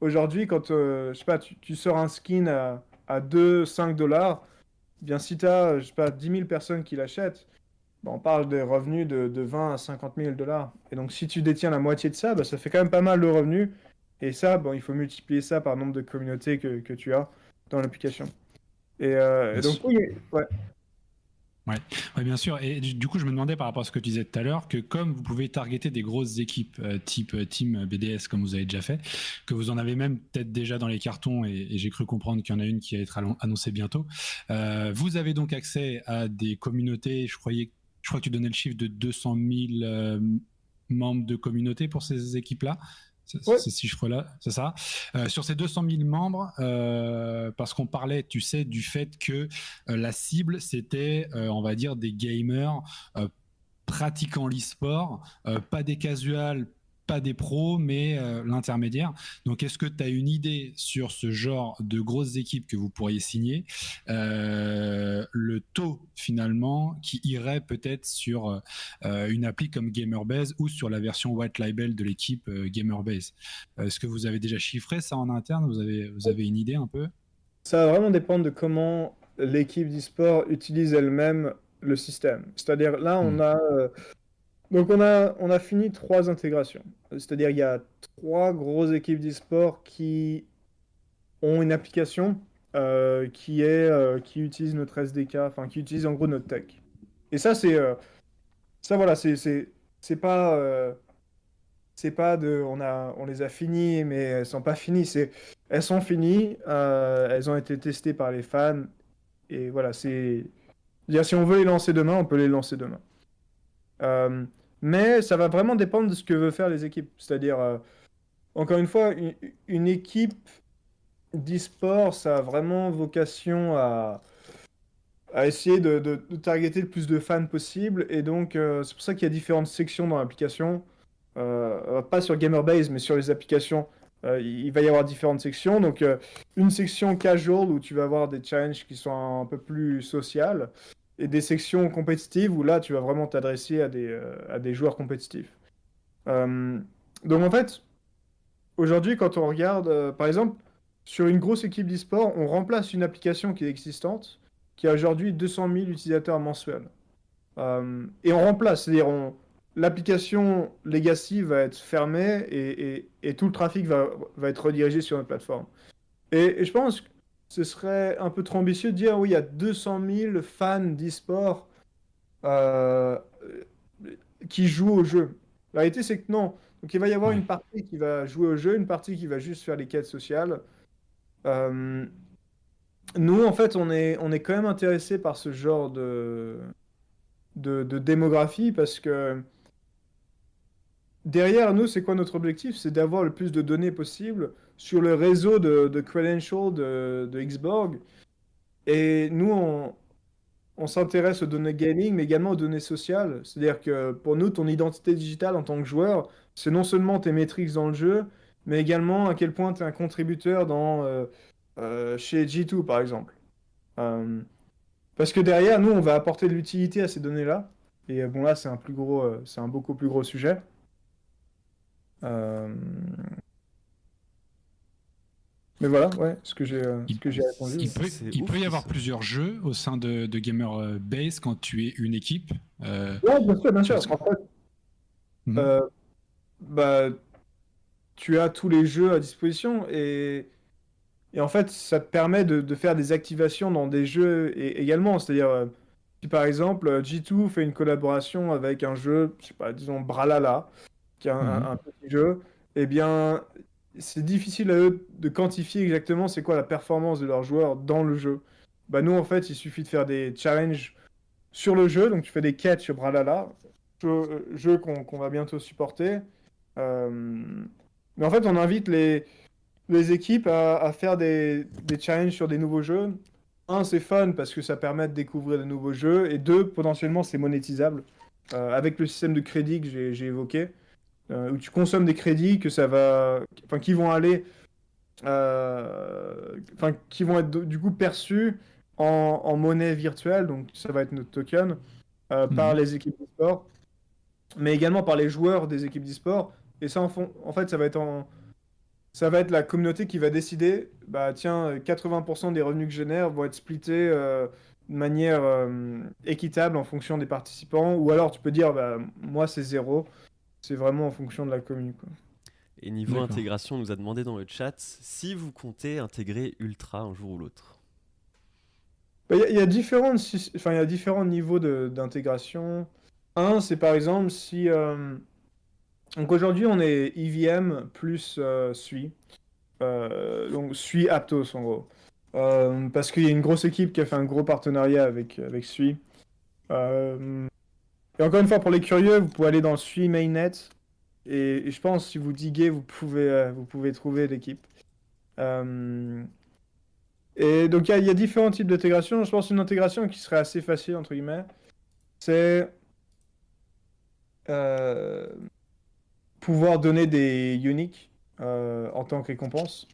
aujourd'hui, quand euh, je sais pas, tu, tu, sors un skin à, à 2-5 dollars, bien si tu as, je sais pas, 10 000 personnes qui l'achètent, bah, on parle des revenus de, de, 20 à 50 000 dollars. Et donc, si tu détiens la moitié de ça, bah, ça fait quand même pas mal de revenus. Et ça, bon, il faut multiplier ça par le nombre de communautés que, que tu as dans l'application. Et, euh, et, donc, oui, ouais. Ouais. ouais. bien sûr. Et du coup, je me demandais par rapport à ce que tu disais tout à l'heure, que comme vous pouvez targeter des grosses équipes euh, type euh, Team BDS, comme vous avez déjà fait, que vous en avez même peut-être déjà dans les cartons, et, et j'ai cru comprendre qu'il y en a une qui va être annoncée bientôt, euh, vous avez donc accès à des communautés, je croyais, je crois que tu donnais le chiffre de 200 000 membres de communauté pour ces équipes-là. Ouais. Ces chiffres-là, c'est ça. Euh, sur ces 200 000 membres, euh, parce qu'on parlait, tu sais, du fait que euh, la cible, c'était, on va dire, des gamers pratiquant l'e-sport, pas des casuals pas des pros, mais euh, l'intermédiaire. Donc, est-ce que tu as une idée sur ce genre de grosses équipes que vous pourriez signer euh, Le taux, finalement, qui irait peut-être sur euh, une appli comme GamerBase ou sur la version White Label de l'équipe GamerBase? Est-ce que vous avez déjà chiffré ça en interne? Vous avez, vous avez une idée un peu? Ça va vraiment dépendre de comment l'équipe d'e-sport utilise elle-même le système. C'est-à-dire, là, on hmm. a donc on a, on a fini trois intégrations. C'est-à-dire il y a trois grosses équipes d'e-sport qui ont une application euh, qui, est, euh, qui utilise notre SDK, enfin qui utilise en gros notre tech. Et ça c'est... Euh, ça voilà, c'est, pas... c'est pas de... On, a, on les a finis mais elles sont pas finies. Elles sont finies, elles ont été testées par les fans. Et voilà, c'est... Si on veut les lancer demain, on peut les lancer demain. Euh, mais ça va vraiment dépendre de ce que veulent faire les équipes. C'est-à-dire, euh, encore une fois, une, équipe d'e-sport, ça a vraiment vocation à, essayer de, de, targeter le plus de fans possible. Et donc, euh, c'est pour ça qu'il y a différentes sections dans l'application. pas sur GamerBase, mais sur les applications. il va y avoir différentes sections. Donc, une section casual où tu vas avoir des challenges qui sont un peu plus sociales et des sections compétitives où là, tu vas vraiment t'adresser à, des, euh, à des joueurs compétitifs. Euh, donc en fait, aujourd'hui, quand on regarde, euh, par exemple, sur une grosse équipe d'e-sport, on remplace une application qui est existante, qui a aujourd'hui 200 000 utilisateurs mensuels. et on remplace, c'est-à-dire l'application legacy va être fermée et, tout le trafic va, va, être redirigé sur notre plateforme. Et, et je pense ce serait un peu trop ambitieux de dire oui, il y a 200 000 fans d'e-sport euh, qui jouent au jeu. La réalité, c'est que non. Donc il va y avoir une partie qui va jouer au jeu, une partie qui va juste faire les quêtes sociales. Euh, nous, en fait, on est, on est quand même intéressé par ce genre de, de, de démographie parce que derrière nous, c'est quoi notre objectif? C'est d'avoir le plus de données possible sur le réseau de, de credentials de, de Xborg. Et nous, on, s'intéresse aux données gaming, mais également aux données sociales. C'est-à-dire que pour nous, ton identité digitale en tant que joueur, c'est non seulement tes métriques dans le jeu, mais également à quel point tu es un contributeur dans, euh, euh, chez G2, par exemple. Euh, parce que derrière, nous, on va apporter de l'utilité à ces données-là. Et bon, là, c'est un, plus gros, c'est un beaucoup plus gros sujet. Mais voilà, ouais, ce que j'ai euh, répondu. Il peut, il peut y avoir plusieurs jeux au sein de, de Gamer euh, Base quand tu es une équipe. Euh... Ouais, bien sûr, bien sûr. En fait, mhm. euh, bah, tu as tous les jeux à disposition et, et en fait, ça te permet de, de faire des activations dans des jeux et, également. C'est-à-dire, si par exemple, G2 fait une collaboration avec un jeu, je sais pas, disons Bralala, qui est un, mhm. un petit jeu, eh bien, c'est difficile à eux de quantifier exactement c'est quoi la performance de leurs joueurs dans le jeu. Bah nous en fait il suffit de faire des challenges sur le jeu, donc tu fais des quêtes sur Bralala, jeu, jeu qu'on va bientôt supporter. Euh, mais en fait on invite les, les équipes à, faire des, des, challenges sur des nouveaux jeux. Un c'est fun parce que ça permet de découvrir de nouveaux jeux, et deux potentiellement c'est monétisable euh, avec le système de crédit que j'ai évoqué. Euh, où tu consommes des crédits que ça va, enfin, qui vont aller, euh, enfin, qui vont être du coup perçus en, monnaie virtuelle, donc ça va être notre token euh, par mhm. les équipes de sport, mais également par les joueurs des équipes d'e-sport. Et ça, en, fond, en fait, ça va être en, ça va être la communauté qui va décider, bah tiens, 80% des revenus que je génère vont être splittés de manière équitable en fonction des participants, ou alors tu peux dire, bah, moi c'est zéro, c'est vraiment en fonction de la commune. Et niveau intégration, on nous a demandé dans le chat si vous comptez intégrer Ultra un jour ou l'autre. Bah, il y, a différents, enfin, y a différents niveaux d'intégration. Un, c'est par exemple si. Euh, donc aujourd'hui, on est IVM plus euh, SUI. Euh, donc SUI Aptos en gros. parce qu'il y a une grosse équipe qui a fait un gros partenariat avec, avec SUI. Et encore une fois, pour les curieux, vous pouvez aller dans Sui Mainnet. Et, je pense, si vous diguez, vous pouvez, euh, vous pouvez trouver l'équipe. Euh, et donc, il y, a différents types d'intégration. Je pense une intégration qui serait assez facile, entre guillemets, c'est... Euh, pouvoir donner des uniques en tant que récompense.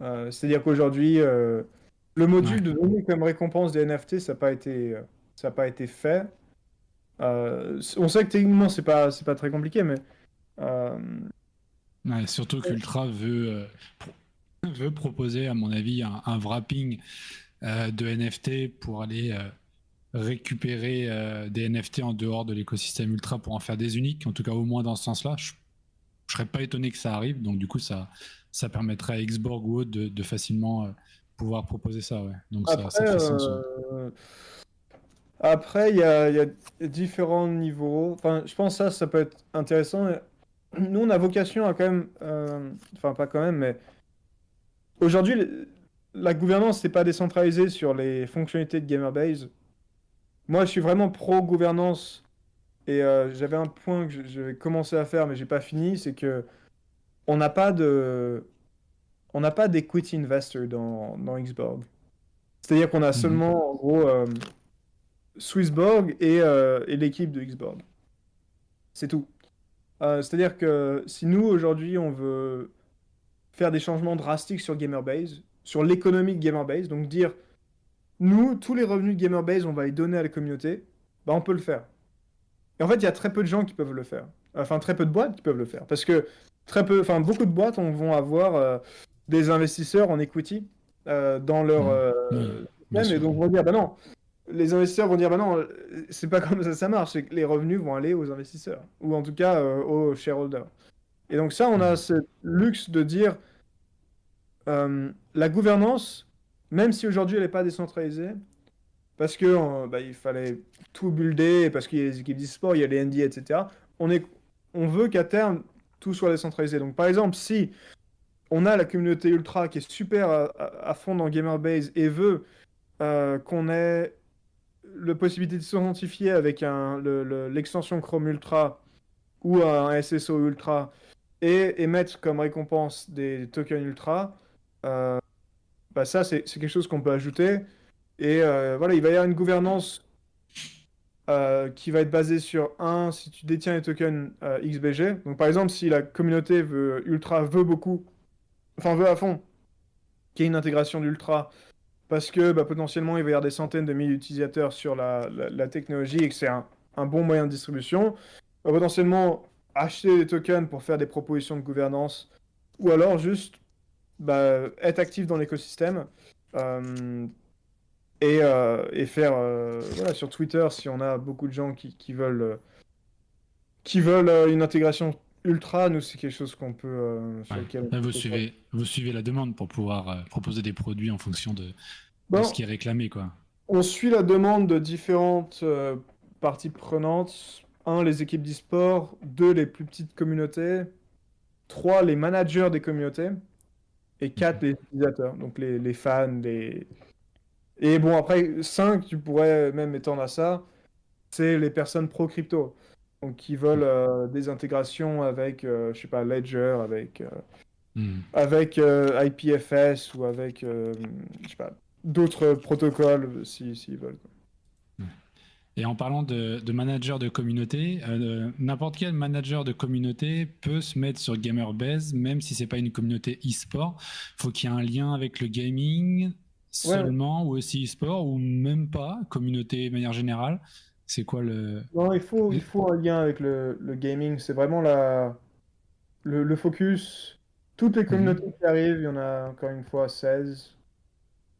C'est-à-dire qu'aujourd'hui, le module Ouais. de donner comme récompense des NFT, ça n'a pas été, ça a pas été fait. Euh, on sait que techniquement, c'est pas, c'est pas très compliqué, mais euh, Ouais, surtout qu'Ultra veut, euh, veut proposer, à mon avis, un, un wrapping de NFT pour aller récupérer euh, des NFT en dehors de l'écosystème Ultra pour en faire des uniques, en tout cas au moins dans ce sens-là. Je, je serais pas étonné que ça arrive, donc du coup, ça, ça permettrait à Xborg ou autre de, de facilement euh, pouvoir proposer ça. Ouais. Donc ça, ça Après, sens. ouais. Après, il y a, il y a différents niveaux. Enfin, je pense que ça, ça peut être intéressant. Nous, on a vocation à quand même, euh, enfin pas quand même, mais aujourd'hui, la gouvernance n'est pas décentralisée sur les fonctionnalités de Gamerbase. Moi, je suis vraiment pro-gouvernance et euh, j'avais un point que je, je vais commencer à faire, mais j'ai pas fini, c'est que on n'a pas de, on n'a pas d'equity investor dans, dans Xborg. C'est-à-dire qu'on a seulement, en gros, euh, Swissborg et, euh, et l'équipe de Xborg. C'est tout. Euh, c'est-à-dire que si nous, aujourd'hui, on veut faire des changements drastiques sur Gamerbase, sur l'économie de Gamerbase, donc dire, nous, tous les revenus de Gamerbase, on va les donner à la communauté, bah, on peut le faire. Et en fait, il y a très peu de gens qui peuvent le faire. Enfin, très peu de boîtes qui peuvent le faire. Parce que très peu, enfin, beaucoup de boîtes on, vont avoir euh, des investisseurs en equity dans leur... Bien même, et sûr. donc vont dire, bah non, les investisseurs vont dire, bah non, c'est pas comme ça ça marche, les revenus vont aller aux investisseurs, ou en tout cas euh, aux shareholders. Et donc ça, on a Mhm. ce luxe de dire, euh, la gouvernance, même si aujourd'hui elle n'est pas décentralisée, parce que euh, bah, il fallait tout builder, parce qu'il y a les équipes d'e-sport, il y a les NDA, etc. On, est, on veut qu'à terme, tout soit décentralisé. Donc par exemple, si on a la communauté ultra qui est super à, à- à fond dans Gamerbase et veut qu'on ait la possibilité de s'identifier avec l'extension Chrome Ultra ou un SSO Ultra et, et mettre comme récompense des tokens Ultra, euh, bah ça c'est quelque chose qu'on peut ajouter. Et euh, voilà, il va y avoir une gouvernance euh, qui va être basée sur un, si tu détiens les tokens XBG. Donc par exemple, si la communauté Ultra veut beaucoup, enfin veut à fond, qu'il y ait une intégration d'Ultra, parce que bah, potentiellement il va y avoir des centaines de milliers d'utilisateurs sur la, technologie et que c'est un, bon moyen de distribution, potentiellement acheter des tokens pour faire des propositions de gouvernance, ou alors juste bah, être actif dans l'écosystème. euh, et, euh, et faire euh, sur Twitter si on a beaucoup de gens qui, veulent une intégration ultra nous c'est quelque chose qu'on peut euh, sur Ouais. lequel Là, vous, suivez, vous suivez la demande pour pouvoir euh, proposer des produits en fonction de, ce qui est réclamé. Quoi. on suit la demande de différentes euh, parties prenantes. Un les équipes d'e-sport. Deux les plus petites communautés. Trois les managers des communautés. Et quatre les utilisateurs. Donc les, les fans les et bon après 5 tu pourrais même étendre à ça c'est les personnes pro crypto donc qui veulent euh, des intégrations avec euh, je sais pas Ledger avec euh, Hmm. avec IPFS ou avec je sais pas d'autres protocoles si s'ils veulent quoi. Et en parlant de, de manager de communauté, euh, n'importe quel manager de communauté peut se mettre sur Gamerbase, même si c'est pas une communauté e-sport. Faut qu'il y ait un lien avec le gaming seulement, ou aussi e-sport, ou même pas, communauté de manière générale. C'est quoi le... Non, il faut, il faut un lien avec le, le gaming. C'est vraiment la, le, le focus. Toutes les communautés qui arrivent, il y en a encore une fois 16.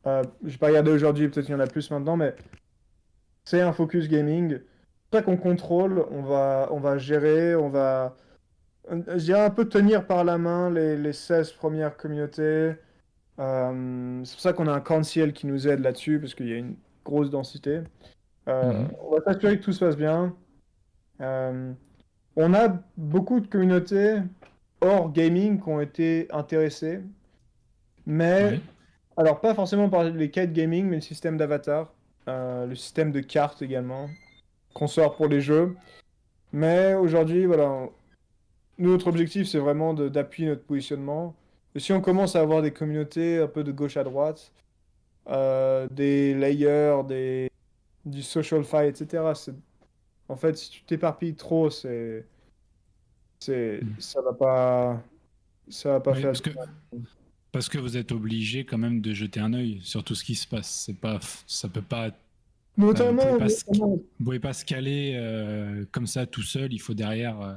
Euh, j'ai pas regardé aujourd'hui, peut-être qu'il y en a plus maintenant, mais c'est un focus gaming. C'est ça qu'on contrôle, on va, on va gérer, on va, je dirais un peu tenir par la main les, les 16 premières communautés. Euh, c'est pour ça qu'on a un council qui nous aide là-dessus, parce qu'il y a une grosse densité. Euh, Mhm. On va s'assurer que tout se passe bien. Euh, on a beaucoup de communautés hors gaming qui ont été intéressées, mais alors pas forcément par les quêtes gaming, mais le système d'avatar, euh, le système de cartes également, qu'on sort pour les jeux. Mais aujourd'hui, voilà, notre objectif, c'est vraiment d'appuyer notre positionnement. Et si on commence à avoir des communautés un peu de gauche à droite, euh, des layers, des, du social fi, etc., c'est- en fait, si tu t'éparpilles trop, c'est c'est, Mm. ça va pas, ça va pas Oui, faire. parce, que, parce que vous êtes obligé quand même de jeter un œil sur tout ce qui se passe. C'est pas, ça peut pas, Notamment, vous pouvez se- vous pouvez pas se caler euh, comme ça tout seul. Il faut derrière. euh,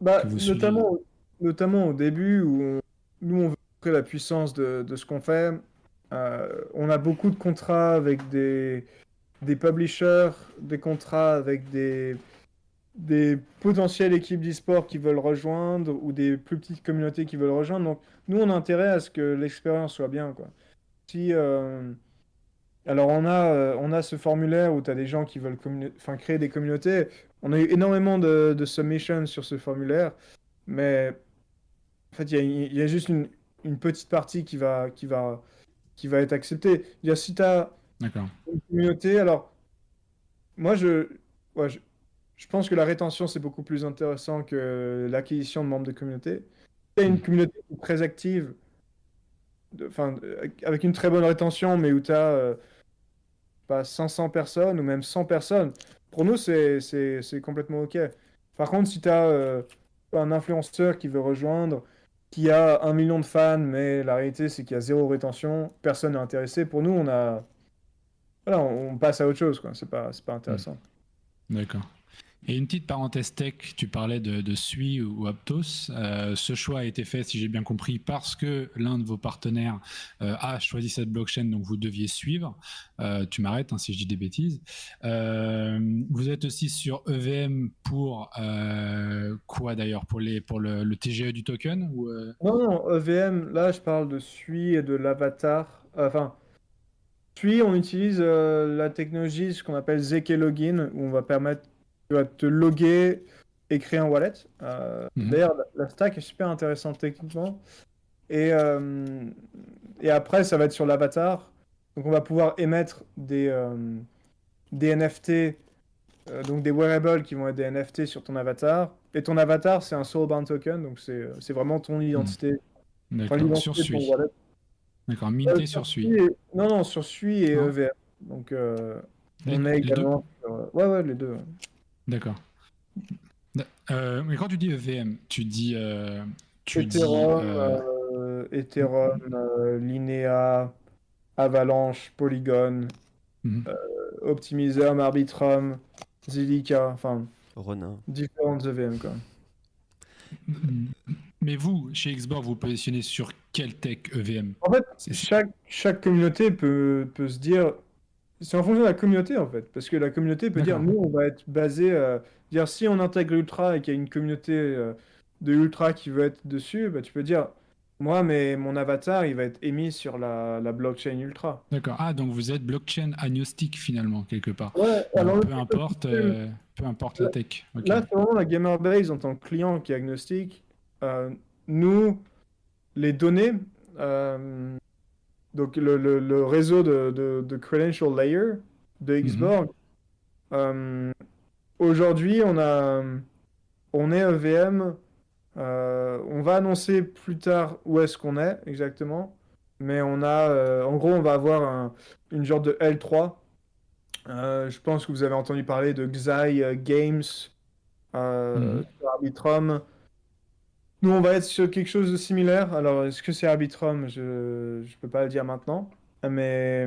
Bah, suivez. notamment, notamment au début où on- nous on veut montrer la puissance de, de ce qu'on fait. Euh, on a beaucoup de contrats avec des, des publishers, des contrats avec des, des potentielles équipes d'e-sport qui veulent rejoindre ou des plus petites communautés qui veulent rejoindre. Donc nous on a intérêt à ce que l'expérience soit bien. Quoi. Si, euh, Alors on a, euh, on a ce formulaire où tu as des gens qui veulent créer des communautés. On a eu énormément de, submissions sur ce formulaire, mais en fait, il y a, juste une, une petite partie qui va, qui va, qui va être acceptée. Il si tu as D'accord. une communauté, alors moi, je, ouais, je, je pense que la rétention, c'est beaucoup plus intéressant que l'acquisition de membres de communauté. Il y a une Mm. communauté très active, de- enfin, euh, avec une très bonne rétention, mais où tu as pas 500 personnes ou même 100 personnes. Pour nous, c'est complètement OK. Par contre, si tu as un influenceur qui veut rejoindre, qui a un million de fans, mais la réalité, c'est qu'il y a zéro rétention, personne n'est intéressé. Pour nous, on a... Voilà, on, passe à autre chose, quoi. C'est pas, pas intéressant. D'accord. Et une petite parenthèse tech, tu parlais de, de Sui ou Aptos. Euh, ce choix a été fait, si j'ai bien compris, parce que l'un de vos partenaires euh, a choisi cette blockchain, donc vous deviez suivre. Euh, tu m'arrêtes hein, si je dis des bêtises. Vous êtes aussi sur EVM pour quoi d'ailleurs Pour, les, pour le, le TGE du token ou, Non, non, EVM, là, je parle de Sui et de l'avatar. Enfin, Sui, on utilise euh, la technologie, ce qu'on appelle ZK Login, où on va permettre vas te loguer et créer un wallet. Euh, Mhm. D'ailleurs, la, stack est super intéressante techniquement. Et, euh, et après, ça va être sur l'avatar. Donc, on va pouvoir émettre des, des NFT, donc des wearables qui vont être des NFT sur ton avatar. Et ton avatar, c'est un soulbound token, donc c'est vraiment ton identité. D'accord, l'identité sur de ton Sui. wallet. D'accord, minté Euh, sur Sui. et- Non, non, sur Sui et Non. EVM. Donc, euh, Les- on deux également. sur- euh, Ouais, ouais, les deux. D'accord. Euh, mais quand tu dis EVM, tu dis. euh, tu dis Ethereum, euh, euh, Ethereum, euh, Linea, Avalanche, Polygon, mhm. euh, Optimism, Arbitrum, Zilliqa, enfin, Ronin. différentes EVM, quoi. Mais vous, chez Xbox, vous positionnez sur quelle tech EVM En fait, C'est- chaque, chaque communauté peut, peut se dire. C'est en fonction de la communauté, en fait. Parce que la communauté peut dire, nous, on va être basé. euh, dire, si on intègre Ultra et qu'il y a une communauté euh, de Ultra qui veut être dessus, bah, tu peux dire, moi, mais mon avatar, il va être émis sur la, la blockchain Ultra. D'accord. Ah, donc vous êtes blockchain agnostique finalement, quelque part. Ouais, alors, peu importe, euh, peu importe la tech. Là, c'est vraiment la gamer base en tant que client qui est agnostique. Euh, nous, les données, euh, donc le, le- le réseau de, de- de credential layer de Xborg, euh, aujourd'hui, on a, on est EVM. euh, on va annoncer plus tard où est-ce qu'on est exactement, mais on a, en gros, on va avoir un- une genre de L3. Euh, je pense que vous avez entendu parler de Xai Games, euh, Mhm. Arbitrum. Nous, on va être sur quelque chose de similaire. Alors, est-ce que c'est Arbitrum? Je ne peux pas le dire maintenant. Mais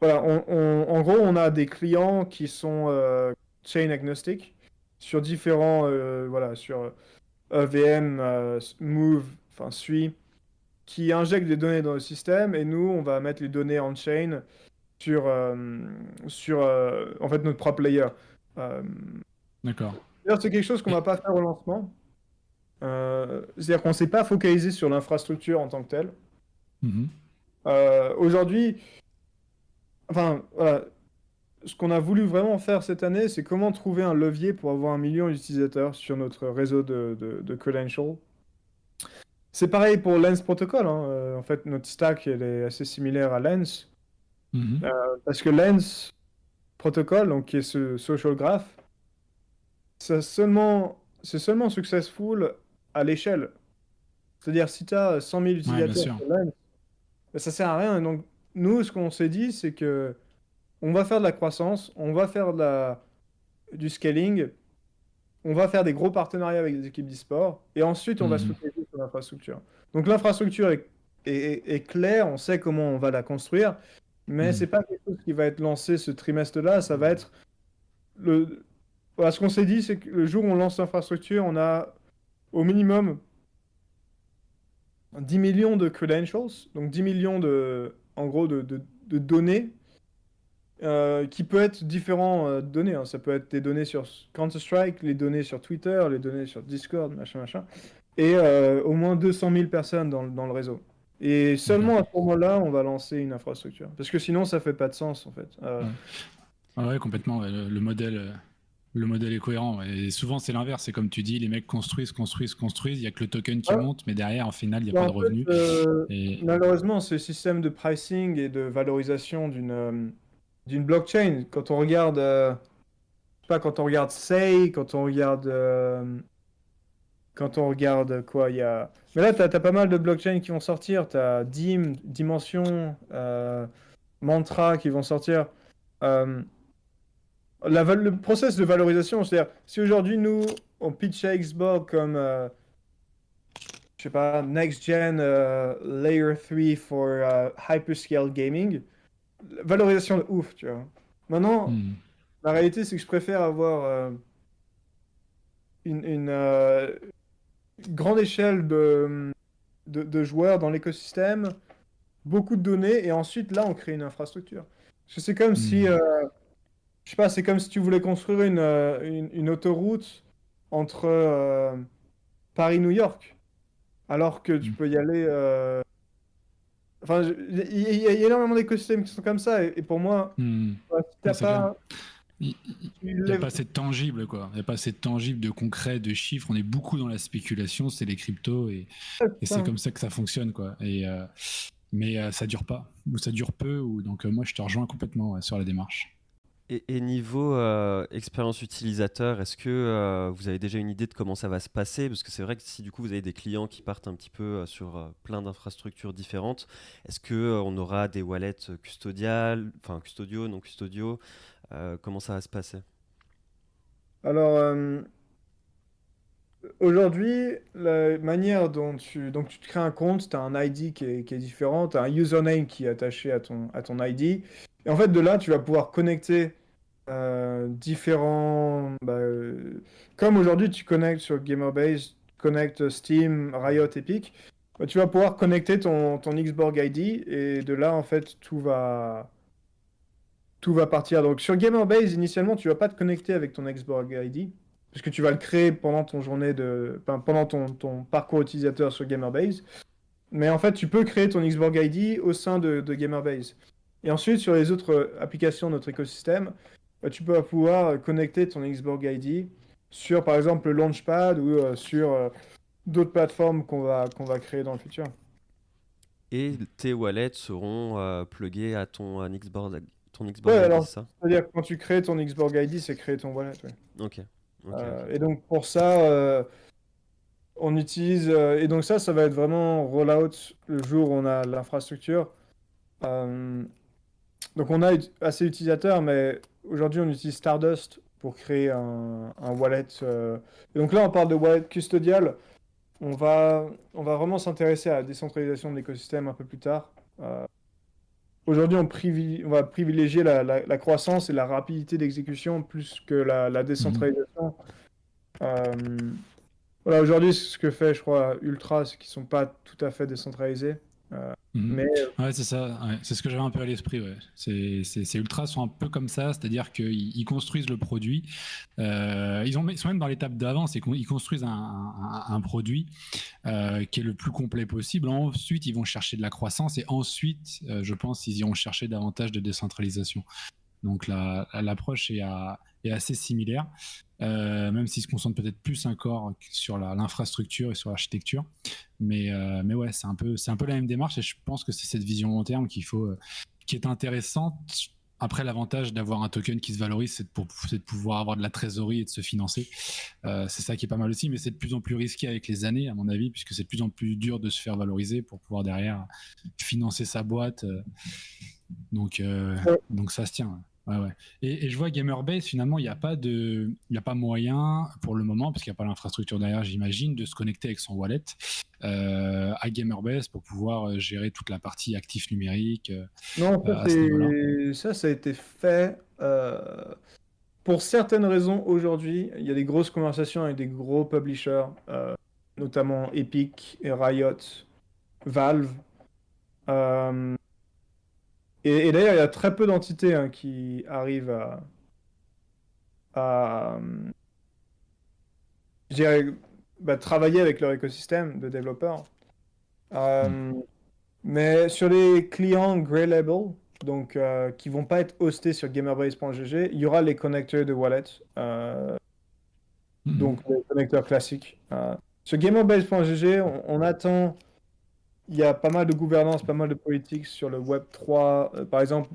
voilà, on- on- en gros, on a des clients qui sont euh, chain agnostic sur différents, euh, voilà, sur EVM, euh, Move, enfin Sui, qui injectent des données dans le système et nous, on va mettre les données en chain sur, sur en fait, notre propre layer. D'accord. D'ailleurs, c'est quelque chose qu'on va pas faire au lancement. Euh, c'est-à-dire qu'on s'est pas focalisé sur l'infrastructure en tant que telle. Mhm. Euh, aujourd'hui, enfin, voilà, ce qu'on a voulu vraiment faire cette année, c'est comment trouver un levier pour avoir un million d'utilisateurs sur notre réseau de, de, de credentials. C'est pareil pour Lens Protocol. hein. Euh, en fait, notre stack, elle est assez similaire à Lens. Mhm. Euh, parce que Lens Protocol, donc qui est ce social graph, ça seulement, c'est seulement successful à l'échelle. C'est-à-dire, si tu as 100 000 utilisateurs sur Lens, ben, ça sert à rien. Et donc, nous, ce qu'on s'est dit, c'est que on va faire de la croissance, on va faire de la, du scaling, on va faire des gros partenariats avec des équipes d'e-sport et ensuite on va se Mhm. focaliser sur l'infrastructure. Donc l'infrastructure est, est- est claire, on sait comment on va la construire, mais Mhm. c'est pas quelque chose qui va être lancé ce trimestre-là, ça va être le. Voilà, ce qu'on s'est dit, c'est que le jour où on lance l'infrastructure, on a au minimum 10 millions de credentials, donc 10 millions de, en gros, de, données euh, qui peut être différents euh, données. hein. Ça peut être des données sur Counter-Strike, les données sur Twitter, les données sur Discord, machin, machin. Et euh, au moins 200 000 personnes dans, dans le réseau. Et seulement à ce moment-là, on va lancer une infrastructure. Parce que sinon, ça fait pas de sens, en fait. Ouais. Complètement. Le, le modèle, le modèle est cohérent. Et souvent, c'est l'inverse. C'est comme tu dis, les mecs construisent, construisent, construisent. Il y a que le token qui Ouais. monte, mais derrière, en final, il n'y a bah, pas de revenus. euh, Et... Malheureusement, ce système de pricing et de valorisation d'une euh, d'une blockchain, quand on regarde, euh, je sais pas, quand on regarde Say, quand on regarde, euh, quand on regarde quoi, il y a. Mais là, tu as, pas mal de blockchains qui vont sortir. Tu as Dim, Dimension, euh, Mantra qui vont sortir. La le process de valorisation, c'est-à-dire, si aujourd'hui nous, on pitch Xbox comme. euh, je sais pas, next gen euh, layer 3 for euh, hyperscale gaming, valorisation de ouf, tu vois. Maintenant, Hmm. la réalité, c'est que je préfère avoir euh, une, une, euh, grande échelle de, de, de joueurs dans l'écosystème, beaucoup de données, et ensuite, là, on crée une infrastructure. Parce que c'est comme si, Mhm. euh, je sais pas, c'est comme si tu voulais construire une, euh, une, une autoroute entre euh, Paris-New York, alors que tu Mhm. peux y aller... euh, Enfin, il y, a il y a énormément d'écosystèmes qui sont comme ça, et, et pour moi, ouais, si t'as pas... Il n'y a pas assez de tangible, quoi. Il n'y a pas assez de tangible, de concret, de chiffres. On est beaucoup dans la spéculation, c'est les cryptos, et, et c'est comme ça que ça fonctionne, quoi. Et, euh, mais ça dure pas, ou ça dure peu, ou donc moi je te rejoins complètement ouais, sur la démarche. Et, niveau euh, expérience utilisateur, est-ce que euh, vous avez déjà une idée de comment ça va se passer? Parce que c'est vrai que si du coup vous avez des clients qui partent un petit peu euh, sur plein d'infrastructures différentes, est-ce que on aura des wallets custodiales, enfin custodiaux, non custodiaux? Euh, Comment ça va se passer? Alors, aujourd'hui, la manière dont tu, donc tu te crées un compte, tu as un ID qui est, qui est différent, tu as un username qui est attaché à ton, à ton ID. Et en fait, de là, tu vas pouvoir connecter euh, différents... bah, euh, comme aujourd'hui, tu connectes sur Gamerbase, connectes Steam, Riot, Epic, bah, tu vas pouvoir connecter ton, ton Xborg ID et de là, en fait, tout va... Tout va partir. Donc sur Gamerbase, initialement, tu vas pas te connecter avec ton Xborg ID, parce que tu vas le créer pendant ton journée de, pendant ton, ton parcours utilisateur sur Gamerbase. Mais en fait, tu peux créer ton Xborg ID au sein de, de Gamerbase. Et ensuite, sur les autres applications de notre écosystème, bah, tu peux pouvoir connecter ton Xborg ID sur, par exemple, le Launchpad ou euh, sur euh, d'autres plateformes qu'on va, qu'on va créer dans le futur. Et tes wallets seront euh, plugués à ton Xbox, ton Xbox Ouais, ID, alors- c'est ça? C'est-à-dire que quand tu crées ton Xborg ID, c'est créer ton wallet. ouais. Euh, et donc pour ça, on utilise et donc ça, ça va être vraiment rollout le jour où on a l'infrastructure. Donc on a assez d'utilisateurs, mais aujourd'hui on utilise Stardust pour créer un, un wallet. euh. Et donc là, on parle de wallet custodial. On va, on va vraiment s'intéresser à la décentralisation de l'écosystème un peu plus tard. Euh, Aujourd'hui, on, privi- on va privilégier la, la- la croissance et la rapidité d'exécution plus que la, la décentralisation. Euh, voilà, aujourd'hui, ce que fait, je crois, Ultra, c'est qu'ils sont pas tout à fait décentralisés. Mhm. Mais Ouais, c'est ça. ouais. C'est ce que j'avais un peu à l'esprit. Ouais. C'est, c'est, ces ultras sont un peu comme ça, c'est-à-dire qu'ils ils construisent le produit. Euh, ils, ont, ils sont même dans l'étape d'avant, c'est qu'ils construisent un, un- un produit euh, qui est le plus complet possible. Ensuite, ils vont chercher de la croissance et ensuite, euh, je pense, ils iront chercher davantage de décentralisation. Donc la- l'approche est, à- est assez similaire, euh, même s'ils se concentrent peut-être plus encore sur l'infrastructure et sur l'architecture. Mais, euh, mais ouais, c'est un, peu, un peu la même démarche et je pense que c'est cette vision long terme qu'il faut, euh, qui est intéressante. Après, l'avantage d'avoir un token qui se valorise, c'est de, de pouvoir avoir de la trésorerie et de se financer. Euh, c'est ça qui est pas mal aussi, mais c'est de plus en plus risqué avec les années, à mon avis, puisque c'est de plus en plus dur de se faire valoriser pour pouvoir derrière financer sa boîte. Donc, euh, Ouais. donc ça se tient. Ouais. Ouais, ouais. Et, je vois Gamerbase, finalement, il n'y a pas de, il a pas moyen pour le moment, parce qu'il n'y a pas l'infrastructure derrière, j'imagine, de se connecter avec son wallet euh, à Gamerbase pour pouvoir euh, gérer toute la partie actif numérique. Euh, non, ça, ça, a été fait. pour certaines raisons, aujourd'hui, il y a des grosses conversations avec des gros publishers, notamment Epic et Riot, Valve. Et, d'ailleurs, il y a très peu d'entités hein, qui arrivent à, à bah, travailler avec leur écosystème de développeurs. Euh. Mais sur les clients Grey Label, donc euh, qui vont pas être hostés sur gamerbase.gg, il y aura les connecteurs de wallet, euh, hmm. donc les connecteurs classiques. sur gamerbase.gg, on, on, attend il y a pas mal de gouvernance, pas mal de politique sur le Web 3. Euh, par exemple,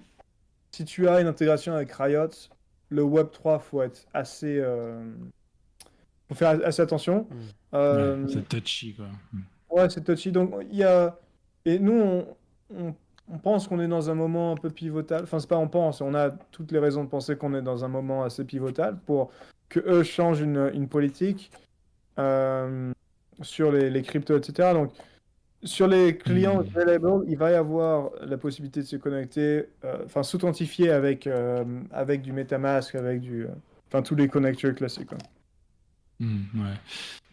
si tu as une intégration avec Riot, le Web 3, faut être assez. Euh... faut faire assez attention. Hmm. Euh, c'est touchy, quoi. Ouais, c'est touchy. Donc, il y a. Et nous, on, on, pense qu'on est dans un moment un peu pivotal. Enfin, c'est pas on pense, on a toutes les raisons de penser qu'on est dans un moment assez pivotal pour que eux changent une, une politique euh, sur les, les cryptos, etc. Donc, sur les clients hmm. available, il va y avoir la possibilité de se connecter, euh, enfin s'authentifier avec, euh, avec du MetaMask, avec du, euh, enfin tous les connecteurs classiques. Hmm, ouais.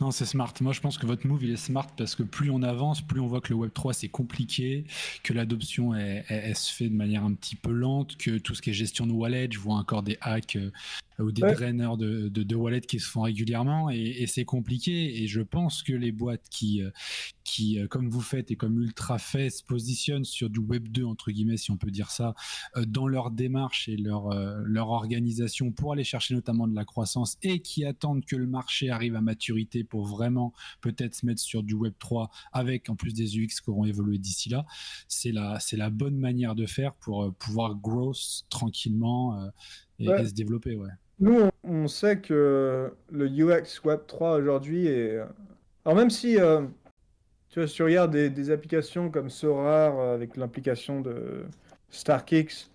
Non, c'est smart. Moi, je pense que votre move, il est smart parce que plus on avance, plus on voit que le Web3, c'est compliqué, que l'adoption, se fait de manière un petit peu lente, que tout ce qui est gestion de wallet, je vois encore des hacks ou des drainers de, de, de, wallets qui se font régulièrement et, c'est compliqué. Et je pense que les boîtes qui, euh, qui, euh, comme vous faites et comme Ultra fait, se positionnent sur du Web 2, entre guillemets, si on peut dire ça, euh, dans leur démarche et leur, leur organisation pour aller chercher notamment de la croissance et qui attendent que le marché arrive à maturité pour vraiment peut-être se mettre sur du Web 3 avec en plus des UX qui auront évolué d'ici là, c'est la, c'est la bonne manière de faire pour pouvoir growth tranquillement et, et se développer. Ouais. Nous, on sait que le UX Web 3 aujourd'hui est. Alors, même si euh, tu vois, si tu regardes des, applications comme Sorare euh, avec l'implication de StarkX,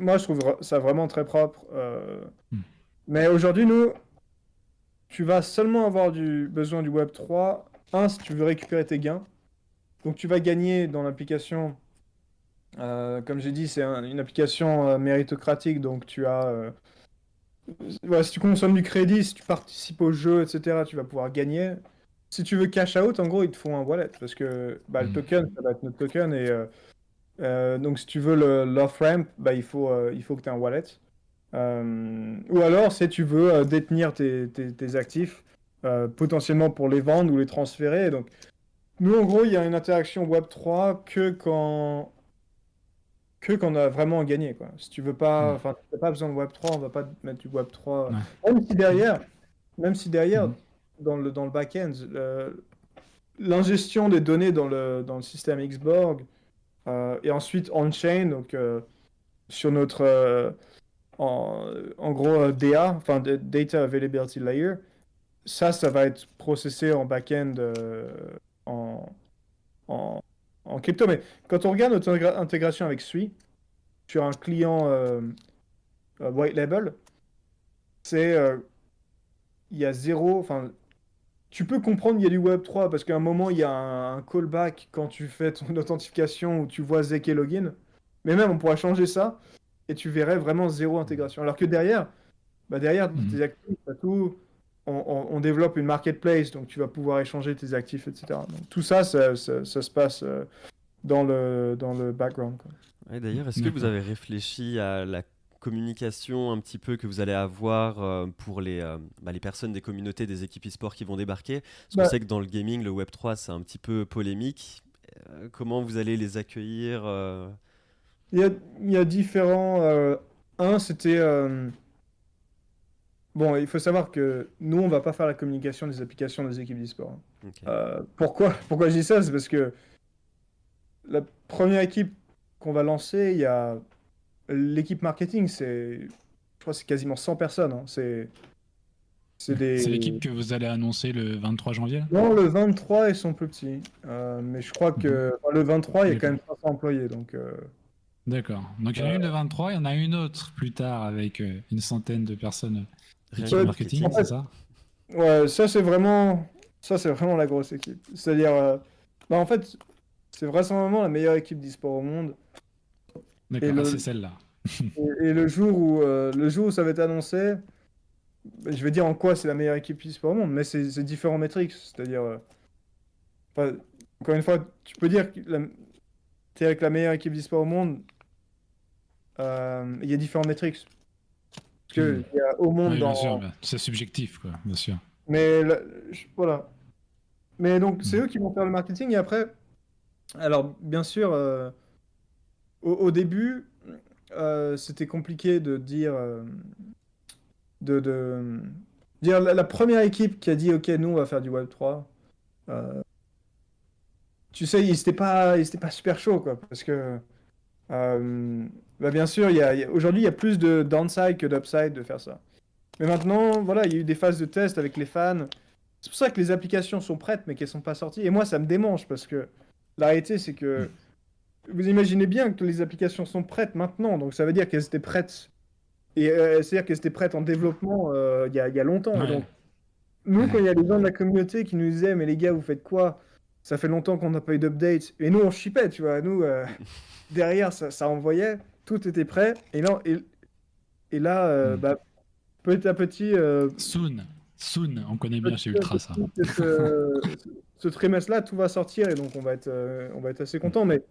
moi je trouve ça vraiment très propre. Euh. Hmm. Mais aujourd'hui, nous, tu vas seulement avoir du besoin du Web 3. Un, si tu veux récupérer tes gains. Donc tu vas gagner dans l'application. comme j'ai dit, c'est une application méritocratique, donc tu as si tu consommes du crédit, si tu participes au jeu, etc., tu vas pouvoir gagner. Si tu veux cash out, en gros, ils te font un wallet parce que bah, le hmm. token, ça va être notre token. Et euh, euh, donc, si tu veux l'off-ramp, bah, il, faut, euh, il faut que tu aies un wallet. Ou alors, si tu veux détenir tes, tes actifs, potentiellement pour les vendre ou les transférer. Donc, nous, en gros, il y a une interaction Web3 que quand que qu'on a vraiment gagné quoi. Si tu veux pas, enfin, pas besoin de Web 3, on va pas mettre du Web 3. Même si derrière, même si derrière, mm. dans le dans le back-end, l'ingestion des données dans le dans le système Xborg euh, et ensuite on-chain, donc euh, sur notre euh, en, gros DA, enfin Data Availability Layer, ça, ça va être processé en back-end en, en en crypto. Mais quand on regarde notre intégration avec Sui sur un client euh, euh, white label, c'est euh, il y a zéro. Enfin, tu peux comprendre qu'il y a du Web 3 parce qu'à un moment il y a un, callback quand tu fais ton authentification où tu vois Zeke login. Mais même on pourra changer ça et tu verrais vraiment zéro intégration. Alors que derrière, bah derrière mhm. tes actifs, tout, on, développe une marketplace, donc tu vas pouvoir échanger tes actifs, etc. Donc, tout ça, ça, se passe euh, dans le, dans le background. D'ailleurs, est-ce que vous avez réfléchi à la communication un petit peu que vous allez avoir euh, pour les, euh, bah, les personnes des communautés des équipes e-sport qui vont débarquer? Parce qu'on bah sait que dans le gaming, le Web3, c'est un petit peu polémique. comment vous allez les accueillir il y, a, il y, a, différents... un, c'était Bon, il faut savoir que nous, on va pas faire la communication des applications des équipes d'e-sport. Hein. Euh, pourquoi Pourquoi je dis ça? C'est parce que la première équipe qu'on va lancer, il y a l'équipe marketing, c'est, je crois, c'est quasiment 100 personnes. Hein. C'est c'est des... l'équipe que vous allez annoncer le 23 janvier Non, le 23, ils sont plus petits. Euh, mais je crois que le 23, il y a quand même 300 employés. Donc, euh, D'accord. Donc il y en a une de 23, il y en a une autre plus tard avec euh, une centaine de personnes que marketing, c'est ça? Ouais, ça c'est vraiment, ça c'est vraiment la grosse équipe. C'est-à-dire, euh, bah, en fait, c'est vraisemblablement la meilleure équipe d'e-sport au monde. D'accord, Et le- ah, c'est celle-là. Et, et le jour où, euh, le jour où ça va être annoncé, bah, je vais dire en quoi c'est la meilleure équipe e-sport au monde, mais c'est c'est différents métriques. C'est-à-dire, euh, enfin, encore une fois, tu peux dire que la- t'es avec la meilleure équipe d'e-sport au monde. Euh, Il y a différents métriques. Parce que Hmm. il y a au monde Oui, dans. bien sûr, bah, c'est subjectif, quoi, bien sûr. Mais je- voilà. Mais donc, c'est Mm. eux qui vont faire le marketing. Et après, alors, bien sûr, euh, au, au début, euh, c'était compliqué de dire. euh, de, de dire la, la première équipe qui a dit Ok, nous, on va faire du Web3. euh, tu sais, ils n'étaient pas, ils étaient pas super chauds, quoi. Parce que. Euh, bah, bien sûr, y a- y a- aujourd'hui, il y a plus de downside que d'upside de faire ça. Mais maintenant, voilà, il y a eu des phases de test avec les fans. C'est pour ça que les applications sont prêtes, mais qu'elles sont pas sorties. Et moi, ça me démange parce que la réalité, c'est que vous imaginez bien que les applications sont prêtes maintenant, donc ça veut dire qu'elles étaient prêtes. Et euh, c'est-à-dire qu'elles étaient prêtes en développement euh, il y, a, il y a longtemps. Ouais. donc, nous, quand il y a des gens de la communauté qui nous disaient, mais les gars, vous faites quoi? Ça fait longtemps qu'on n'a pas eu d'update. Et nous, on chipait, tu vois. Nous, euh, derrière, ça, ça envoyait, tout était prêt. Et là, et, et là euh, Mm. bah, petit à petit, euh, Soon, Soon, on connaît bien chez Ultra ça. ce trimestre-là, tout va sortir et donc on va être, on va être assez content. Mais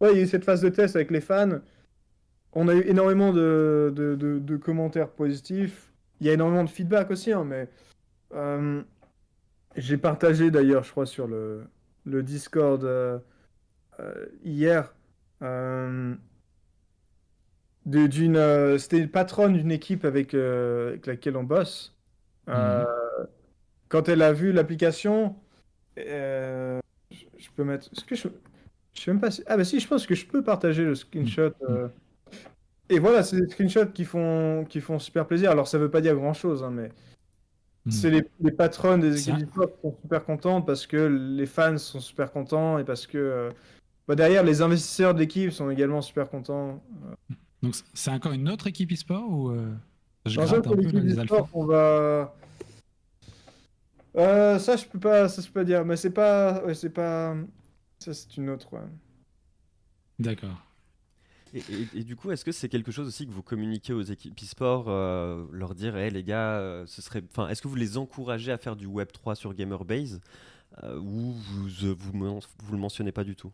ouais, il y a eu cette phase de test avec les fans. On a eu énormément de, de, de- de commentaires positifs. Il y a énormément de feedback aussi, hein, mais j'ai partagé d'ailleurs, je crois, sur le, le Discord euh, euh, hier. euh, de- d'une, euh, c'était une patronne d'une équipe avec, euh, avec laquelle on bosse. Euh, Quand elle a vu l'application, je, je peux mettre. Est-ce que je, je sais même pas si. Ah bah si, je pense que je peux partager le screenshot. euh. Et voilà, c'est des screenshots qui font qui font super plaisir. Alors ça veut pas dire grand-chose, hein, mais. C'est les, les patronnes des équipes d'e-sport qui sont super contentes parce que les fans sont super contents et parce que euh, bah, derrière les investisseurs de l'équipe sont également super contents. Donc c'est encore une autre équipe e-sport ou euh, je Dans gratte un peu là, les alphas on va. Euh, ça, je peux pas, ça, je peux pas dire, mais c'est pas, ouais, c'est pas, ça, c'est une autre. ouais. D'accord. Et, du coup, est-ce que c'est quelque chose aussi que vous communiquez aux équipes e-sport, euh, leur dire, hey, les gars, euh, ce serait, enfin, est-ce que vous les encouragez à faire du Web 3 sur Gamerbase euh, ou vous, vous, vous le mentionnez pas du tout?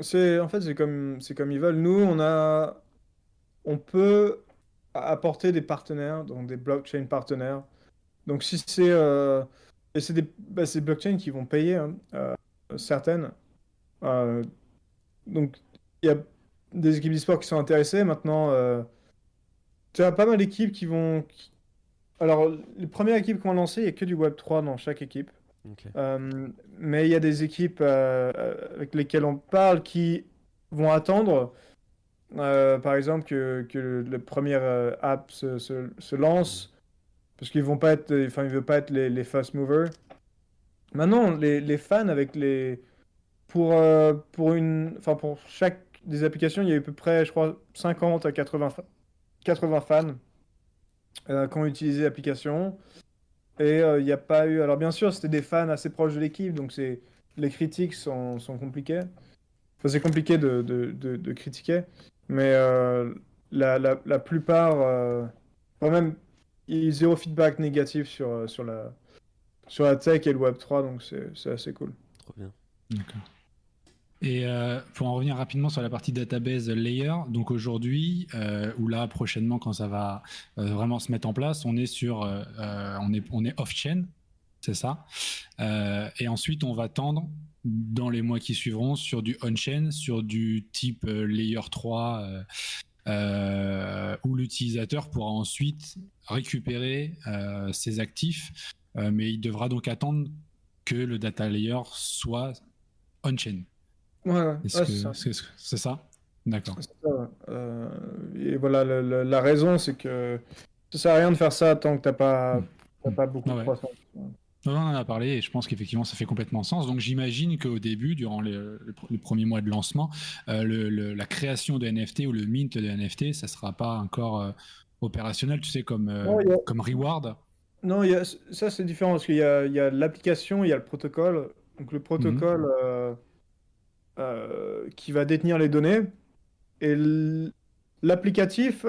C'est, en fait, c'est comme, c'est comme ils veulent. Nous, on a, on peut apporter des partenaires, donc des blockchain partenaires. Donc si c'est, et c'est des, bah, blockchains qui vont payer hein, certaines. Donc il y a des équipes d'e-sport qui sont intéressées. Maintenant, euh, tu as pas mal d'équipes qui vont. qui- Alors, les premières équipes qu'on a lancées, il n'y a que du Web 3 dans chaque équipe. Euh, mais il y a des équipes euh, avec lesquelles on parle qui vont attendre, par exemple, que, que le, le premier app se, se- se lance, parce qu'ils vont pas être, enfin, ils veulent pas être les, les fast movers. Maintenant, les, les fans avec les, pour, euh, pour une, enfin, pour chaque des applications, il y a eu à peu près, je crois, 50 à 80, fa- 80 fans euh, qui ont utilisé l'application. Et euh, il n'y a pas eu. Alors, bien sûr, c'était des fans assez proches de l'équipe, donc c'est les critiques sont, sont compliquées. Enfin, c'est compliqué de, de, de- de critiquer, mais euh, la, la, la plupart. Euh... Quand même, il y a eu zéro feedback négatif sur, euh, sur, la, sur la tech et le Web3, donc c'est c'est assez cool. Trop bien. D'accord. Et euh, pour en revenir rapidement sur la partie database layer, donc aujourd'hui, euh, ou là prochainement quand ça va euh, vraiment se mettre en place, on est sur, on est, on est off-chain, c'est ça. Et ensuite, on va tendre dans les mois qui suivront sur du on-chain, sur du type layer 3, euh, euh, où l'utilisateur pourra ensuite récupérer ses actifs, mais il devra donc attendre que le data layer soit on-chain. Ouais, ouais, que c'est ça. D'accord. Euh, et voilà, le- le- la raison, c'est que ça sert à rien de faire ça tant que t'as pas, Mm. t'as pas beaucoup Ah de croissance. on en a parlé et je pense qu'effectivement ça fait complètement sens. Donc j'imagine qu'au début, durant les, les, premiers mois de lancement, euh, le, la création de NFT ou le mint de NFT, ça sera pas encore euh, opérationnel, tu sais, comme, comme reward? Non, y a, ça c'est différent parce qu'il y a, a l'application, il y a le protocole. Donc le protocole mhm. qui va détenir les données et l'applicatif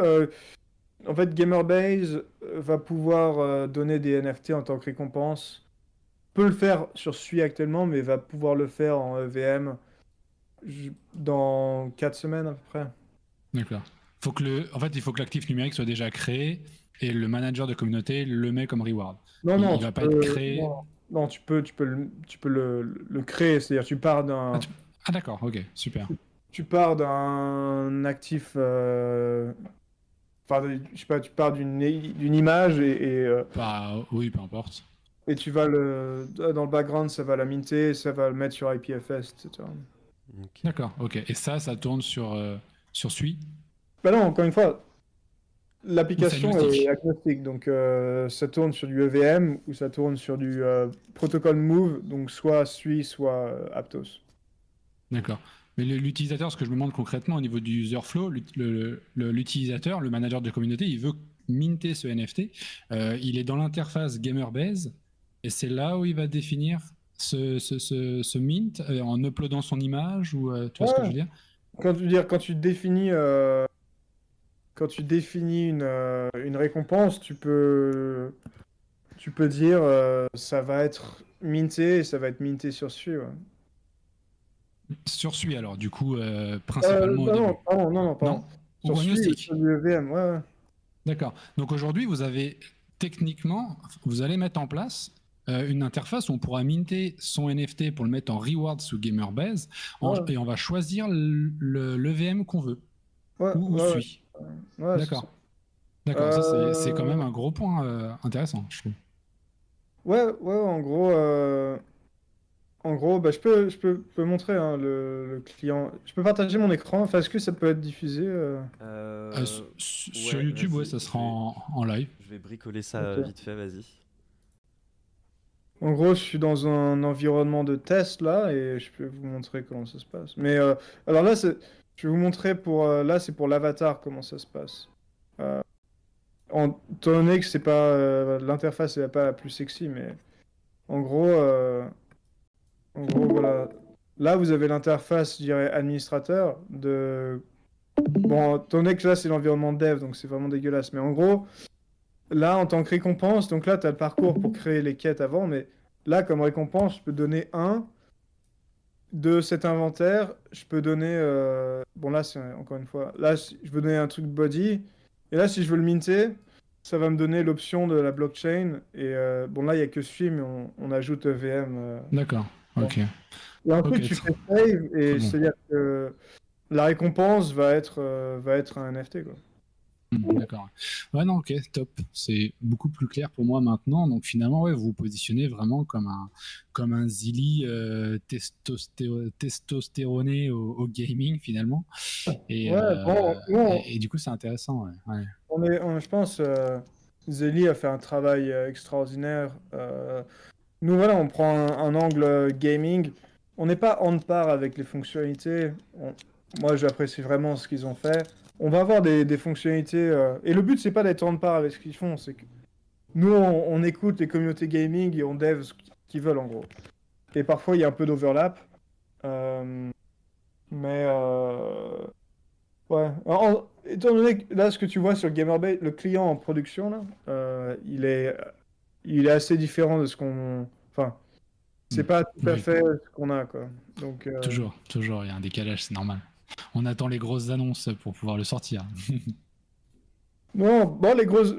en fait, Gamerbase euh, va pouvoir euh, donner des NFT en tant que récompense. Peut le faire sur Sui actuellement, mais va pouvoir le faire en EVM dans 4 semaines à peu près. D'accord. Faut que le... En fait, il faut que l'actif numérique soit déjà créé et le manager de communauté le met comme reward. Non, non, il va pas être créé. Non, tu peux, tu peux, le, tu peux le, le créer. C'est-à-dire, tu pars d'un. Ah, ah, d'accord, ok, super. Tu pars d'un actif euh, Enfin, je sais pas, tu pars d'une image et. euh, Bah, oui, peu importe. et tu vas le. Dans le background, ça va la minter, ça va le mettre sur IPFS, etc. D'accord, ok. Et ça, ça tourne sur, euh, sur Sui? Bah non, encore une fois, l'application est agnostique. Donc euh, ça tourne sur du EVM ou ça tourne sur du euh, protocole Move, donc soit Sui, soit Aptos. D'accord. Mais l'utilisateur, ce que je me demande concrètement au niveau du user flow, l'utilisateur, le, manager de communauté, il veut minter ce NFT. Euh, il est dans l'interface GamerBase et c'est là où il va définir ce, ce, ce, mint euh, en uploadant son image ou euh, tu vois ce que je veux dire? Quand tu, dire, quand tu définis, quand tu définis une, une, récompense, tu peux, tu peux dire ça va être minté et ça va être minté sur celui. Ouais. Sur Sui, alors, du coup, euh, principalement. Euh, non, non, non, pardon. Sur Sui, sur VM, ouais, ouais. D'accord. Donc aujourd'hui, vous avez techniquement, vous allez mettre en place euh, une interface où on pourra minter son NFT pour le mettre en reward sous GamerBase et on va choisir le, VM qu'on veut. Ouais, ou Sui. D'accord. D'accord, ça c'est quand même un gros point intéressant, je trouve. Ouais, ouais, en gros, en gros, bah, je, peux, je peux, peux montrer hein, le, client. Je peux partager mon écran. Enfin, est-ce que ça peut être diffusé euh euh, euh, Sur YouTube, ouais, ça sera en, live. Je vais bricoler ça vite fait, vas-y. En gros, je suis dans un environnement de test là et je peux vous montrer comment ça se passe. Mais alors là, je vais vous montrer pour là, c'est pour l'avatar comment ça se passe. en étant donné que c'est pas l'interface n'est pas la plus sexy, mais en gros. En gros, voilà. Là, vous avez l'interface, je dirais, administrateur de. Bon, donné que là, c'est l'environnement dev, donc c'est vraiment dégueulasse. Mais en gros, là, en tant que récompense, donc là, tu as le parcours pour créer les quêtes avant, mais là, comme récompense, je peux donner un de cet inventaire. Je peux donner. Euh, bon, là, c'est encore une fois. Là, je veux donner un truc body. Et là, si je veux le minter, ça va me donner l'option de la blockchain. Et euh, bon, là, il n'y a que celui, mais on, ajoute VM. Euh, D'accord. Ok. Et en tu fais save et c'est-à-dire que la récompense va être, euh, va être un NFT. Quoi. Hmm, d'accord. Ouais, non, ok, top. C'est beaucoup plus clair pour moi maintenant. Donc finalement, ouais, vous vous positionnez vraiment comme un, comme un Zilly euh, testostéroné au, gaming finalement. Et, euh, et, du coup, c'est intéressant. Ouais. On est, je pense, euh, Zilly a fait un travail extraordinaire nous, voilà, on prend un, angle gaming. On n'est pas en part avec les fonctionnalités. Moi, j'apprécie vraiment ce qu'ils ont fait. On va avoir des, fonctionnalités. Euh, et le but, c'est pas d'être en part avec ce qu'ils font. C'est que nous, on, écoute les communautés gaming et on dev ce qu'ils veulent, en gros. Et parfois, il y a un peu d'overlap. Euh, mais. Euh, ouais. étant donné que là, ce que tu vois sur Gamerbase, le client en production, là, il est il est assez différent de ce qu'on. Enfin, c'est pas tout à fait ce qu'on a, quoi. Donc, euh, Toujours, toujours, il y a un décalage, c'est normal. On attend les grosses annonces pour pouvoir le sortir. bon, bon, les grosses.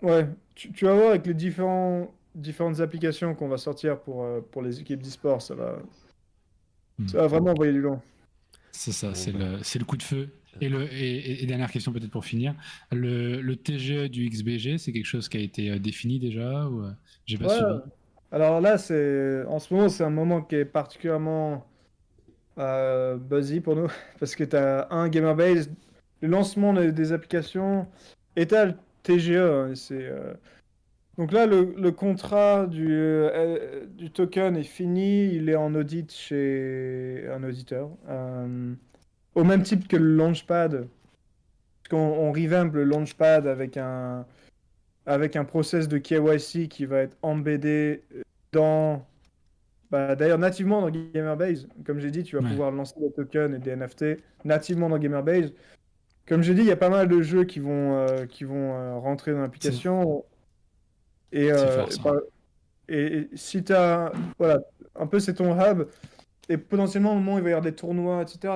Ouais, tu, vas voir avec les différents, différentes applications qu'on va sortir pour, euh, pour les équipes d'e-sport, ça va. Hmm. Ça va vraiment envoyer du long. C'est ça, c'est le, le coup de feu. Et, le, et, dernière question peut-être pour finir, le, le, TGE du XBG, c'est quelque chose qui a été euh, défini déjà ou euh, j'ai pas suivi? Alors là, c'est en ce moment, c'est un moment qui est particulièrement euh, buzzy pour nous parce que tu as un Gamerbase, le lancement des, applications et tu le TGE. Hein, c'est Donc là, le, le contrat du, euh, du token est fini. Il est en audit chez un auditeur. Au même type que le Launchpad. Parce qu'on on revamp le Launchpad avec un, avec un process de KYC qui va être embeddé dans. Bah, D'ailleurs, nativement dans Gamerbase. Comme j'ai dit, tu vas Ouais. pouvoir lancer des tokens et des NFT nativement dans Gamerbase. Comme j'ai dit, il y a pas mal de jeux qui vont, euh, qui vont euh, rentrer dans l'application. Et, euh, bah, et, et si tu as. Voilà, un peu c'est ton hub. Et potentiellement, au moment où il va y avoir des tournois, etc.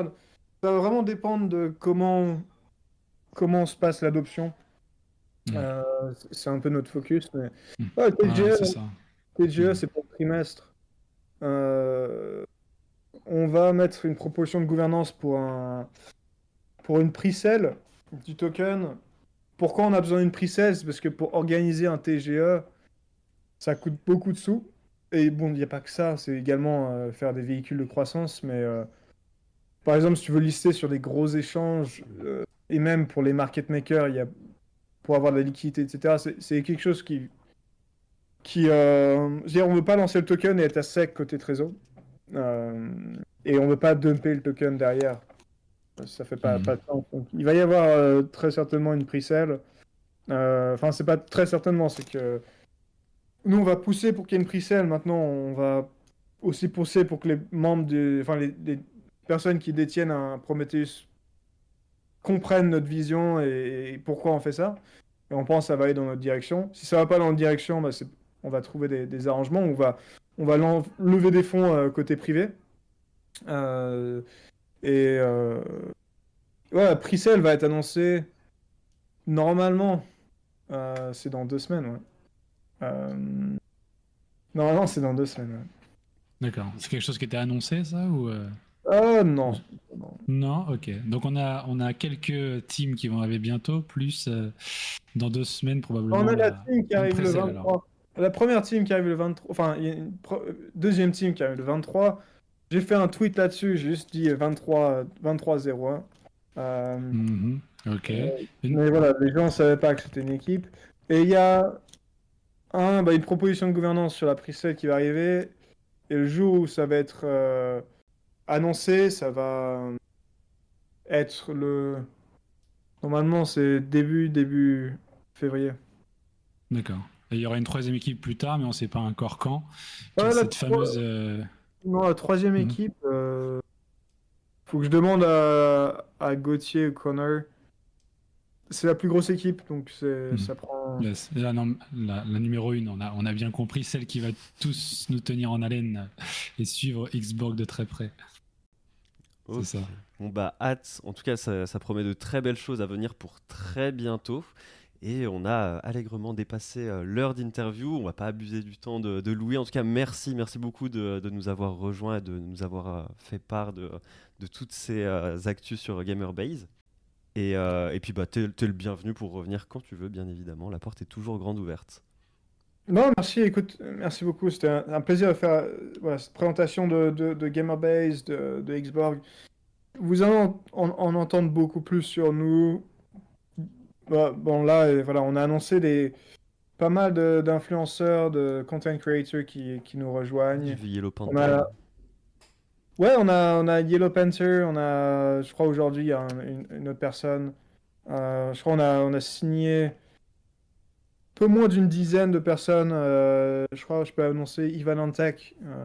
Ça va vraiment dépendre de comment, comment se passe l'adoption. Euh, c'est- un peu notre focus. Mais... Mm. Ouais, Ouais, TGE. TGE, Mhm. c'est pour le trimestre. Euh, on va mettre une proposition de gouvernance pour un pour une pre-sale du token. Pourquoi on a besoin d'une? C'est parce que pour organiser un TGE, ça coûte beaucoup de sous. Et bon, il n'y a pas que ça, c'est également euh, faire des véhicules de croissance. Mais par exemple, si tu veux lister sur des gros échanges, euh, et même pour les market makers, il y a, pour avoir de la liquidité, etc., c'est- quelque chose qui, qui euh, dire, on veut pas lancer le token et être à sec côté trésor. Euh, et on veut pas dumper le token derrière. Ça fait pas, Mhm. pas de sens. Donc, il va y avoir euh, très certainement une pre-sale. Enfin, c'est pas très certainement, c'est que nous, on va pousser pour qu'il y ait une pre-sale. Maintenant, on va aussi pousser pour que les membres de, enfin, les, les personnes qui détiennent un Prometheus comprennent notre vision et, pourquoi on fait ça. Et on pense que ça va aller dans notre direction. Si ça va pas dans notre direction, bah, on va trouver des, arrangements. On va, lever des fonds euh, côté privé. Euh, et euh, ouais, pre-sale va être annoncée normalement. euh, c'est dans deux semaines, ouais. Normalement, c'est dans deux semaines. ouais. D'accord. C'est quelque chose qui était annoncé, ça ou euh, non. Non, ok. Donc on a, on a quelques teams qui vont arriver bientôt, plus euh, dans deux semaines probablement. On a la la- team qui arrive le pre-sale, 23. La première team qui arrive le 23. Enfin, il y a une pro- deuxième team qui arrive le 23. J'ai fait un tweet là-dessus, j'ai juste dit 23 23-01. Euh, Mhm, Ok. Une- mais voilà, les gens ne savaient pas que c'était une équipe. Et il y a un, bah, une proposition de gouvernance sur la pre qui va arriver. Et le jour où ça va être euh, annoncé, ça va être le. Normalement, c'est début, début février. D'accord. Et il y aura une troisième équipe plus tard, mais on ne sait pas encore quand. cette fameuse. euh, Non, la troisième Mhm. équipe, euh, faut que je demande à, à Gauthier Connor. C'est la plus grosse équipe, donc c'est, Mhm. ça prend. la, la, la- la numéro une, on a, on a bien compris, celle qui va tous nous tenir en haleine et suivre Xborg de très près. Ok. C'est ça. Bon bah hâte, en tout cas ça, ça promet de très belles choses à venir pour très bientôt. Et on a euh, allègrement dépassé euh, l'heure d'interview. On va pas abuser du temps de, de Louis. En tout cas, merci, merci beaucoup de, de nous avoir rejoints et de nous avoir euh, fait part de, de toutes ces euh, actus sur Gamerbase. Et, euh, et puis bah t'es, t'es le bienvenu pour revenir quand tu veux, bien évidemment. La porte est toujours grande ouverte. Non, merci, écoute, merci beaucoup. C'était un, un plaisir de faire euh, voilà, cette présentation de, de, de Gamerbase, de, de Xborg. Vous allez en, en- en entendre beaucoup plus sur nous. Bah, bon, là, euh, voilà, on a annoncé des, pas mal d'influenceurs, de content creators qui, qui nous rejoignent. Yellow On Panther. a- Ouais, on a, on a Yellow Panther, on a, je crois aujourd'hui, il y a un- une, une autre personne. Euh, je crois on a, on a signé peu moins d'une dizaine de personnes. euh, je crois je peux annoncer Ivan. Euh,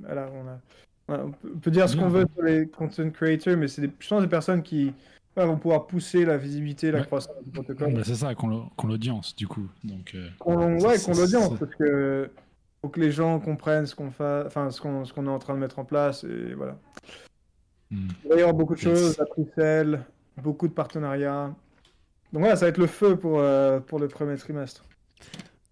voilà, on a, voilà, on peut- on peut dire ce qu'on veut sur les content creators, mais c'est des, je pense des personnes qui ouais, vont pouvoir pousser la visibilité, la Ouais. croissance du protocole. Bah, c'est ça, qu'on l'au- qu'on l'audience, du coup. Donc, euh, Qu'on ouais, qu'on l'audience, parce que faut que les gens comprennent ce qu'on fait, enfin ce qu'on ce qu'on est en train de mettre en place et voilà. y avoir beaucoup de Yes. choses, la pre beaucoup de partenariats. Donc voilà, ça va être le feu pour, euh, pour le premier trimestre.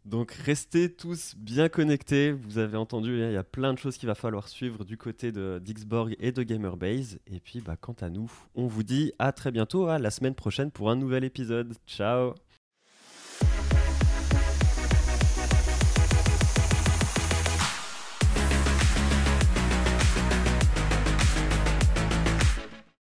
Donc restez tous bien connectés. Vous avez entendu, hein, il y a plein de choses qu'il va falloir suivre du côté de d'Xborg et de Gamerbase. Et puis bah, quant à nous, on vous dit à très bientôt, à la semaine prochaine pour un nouvel épisode. Ciao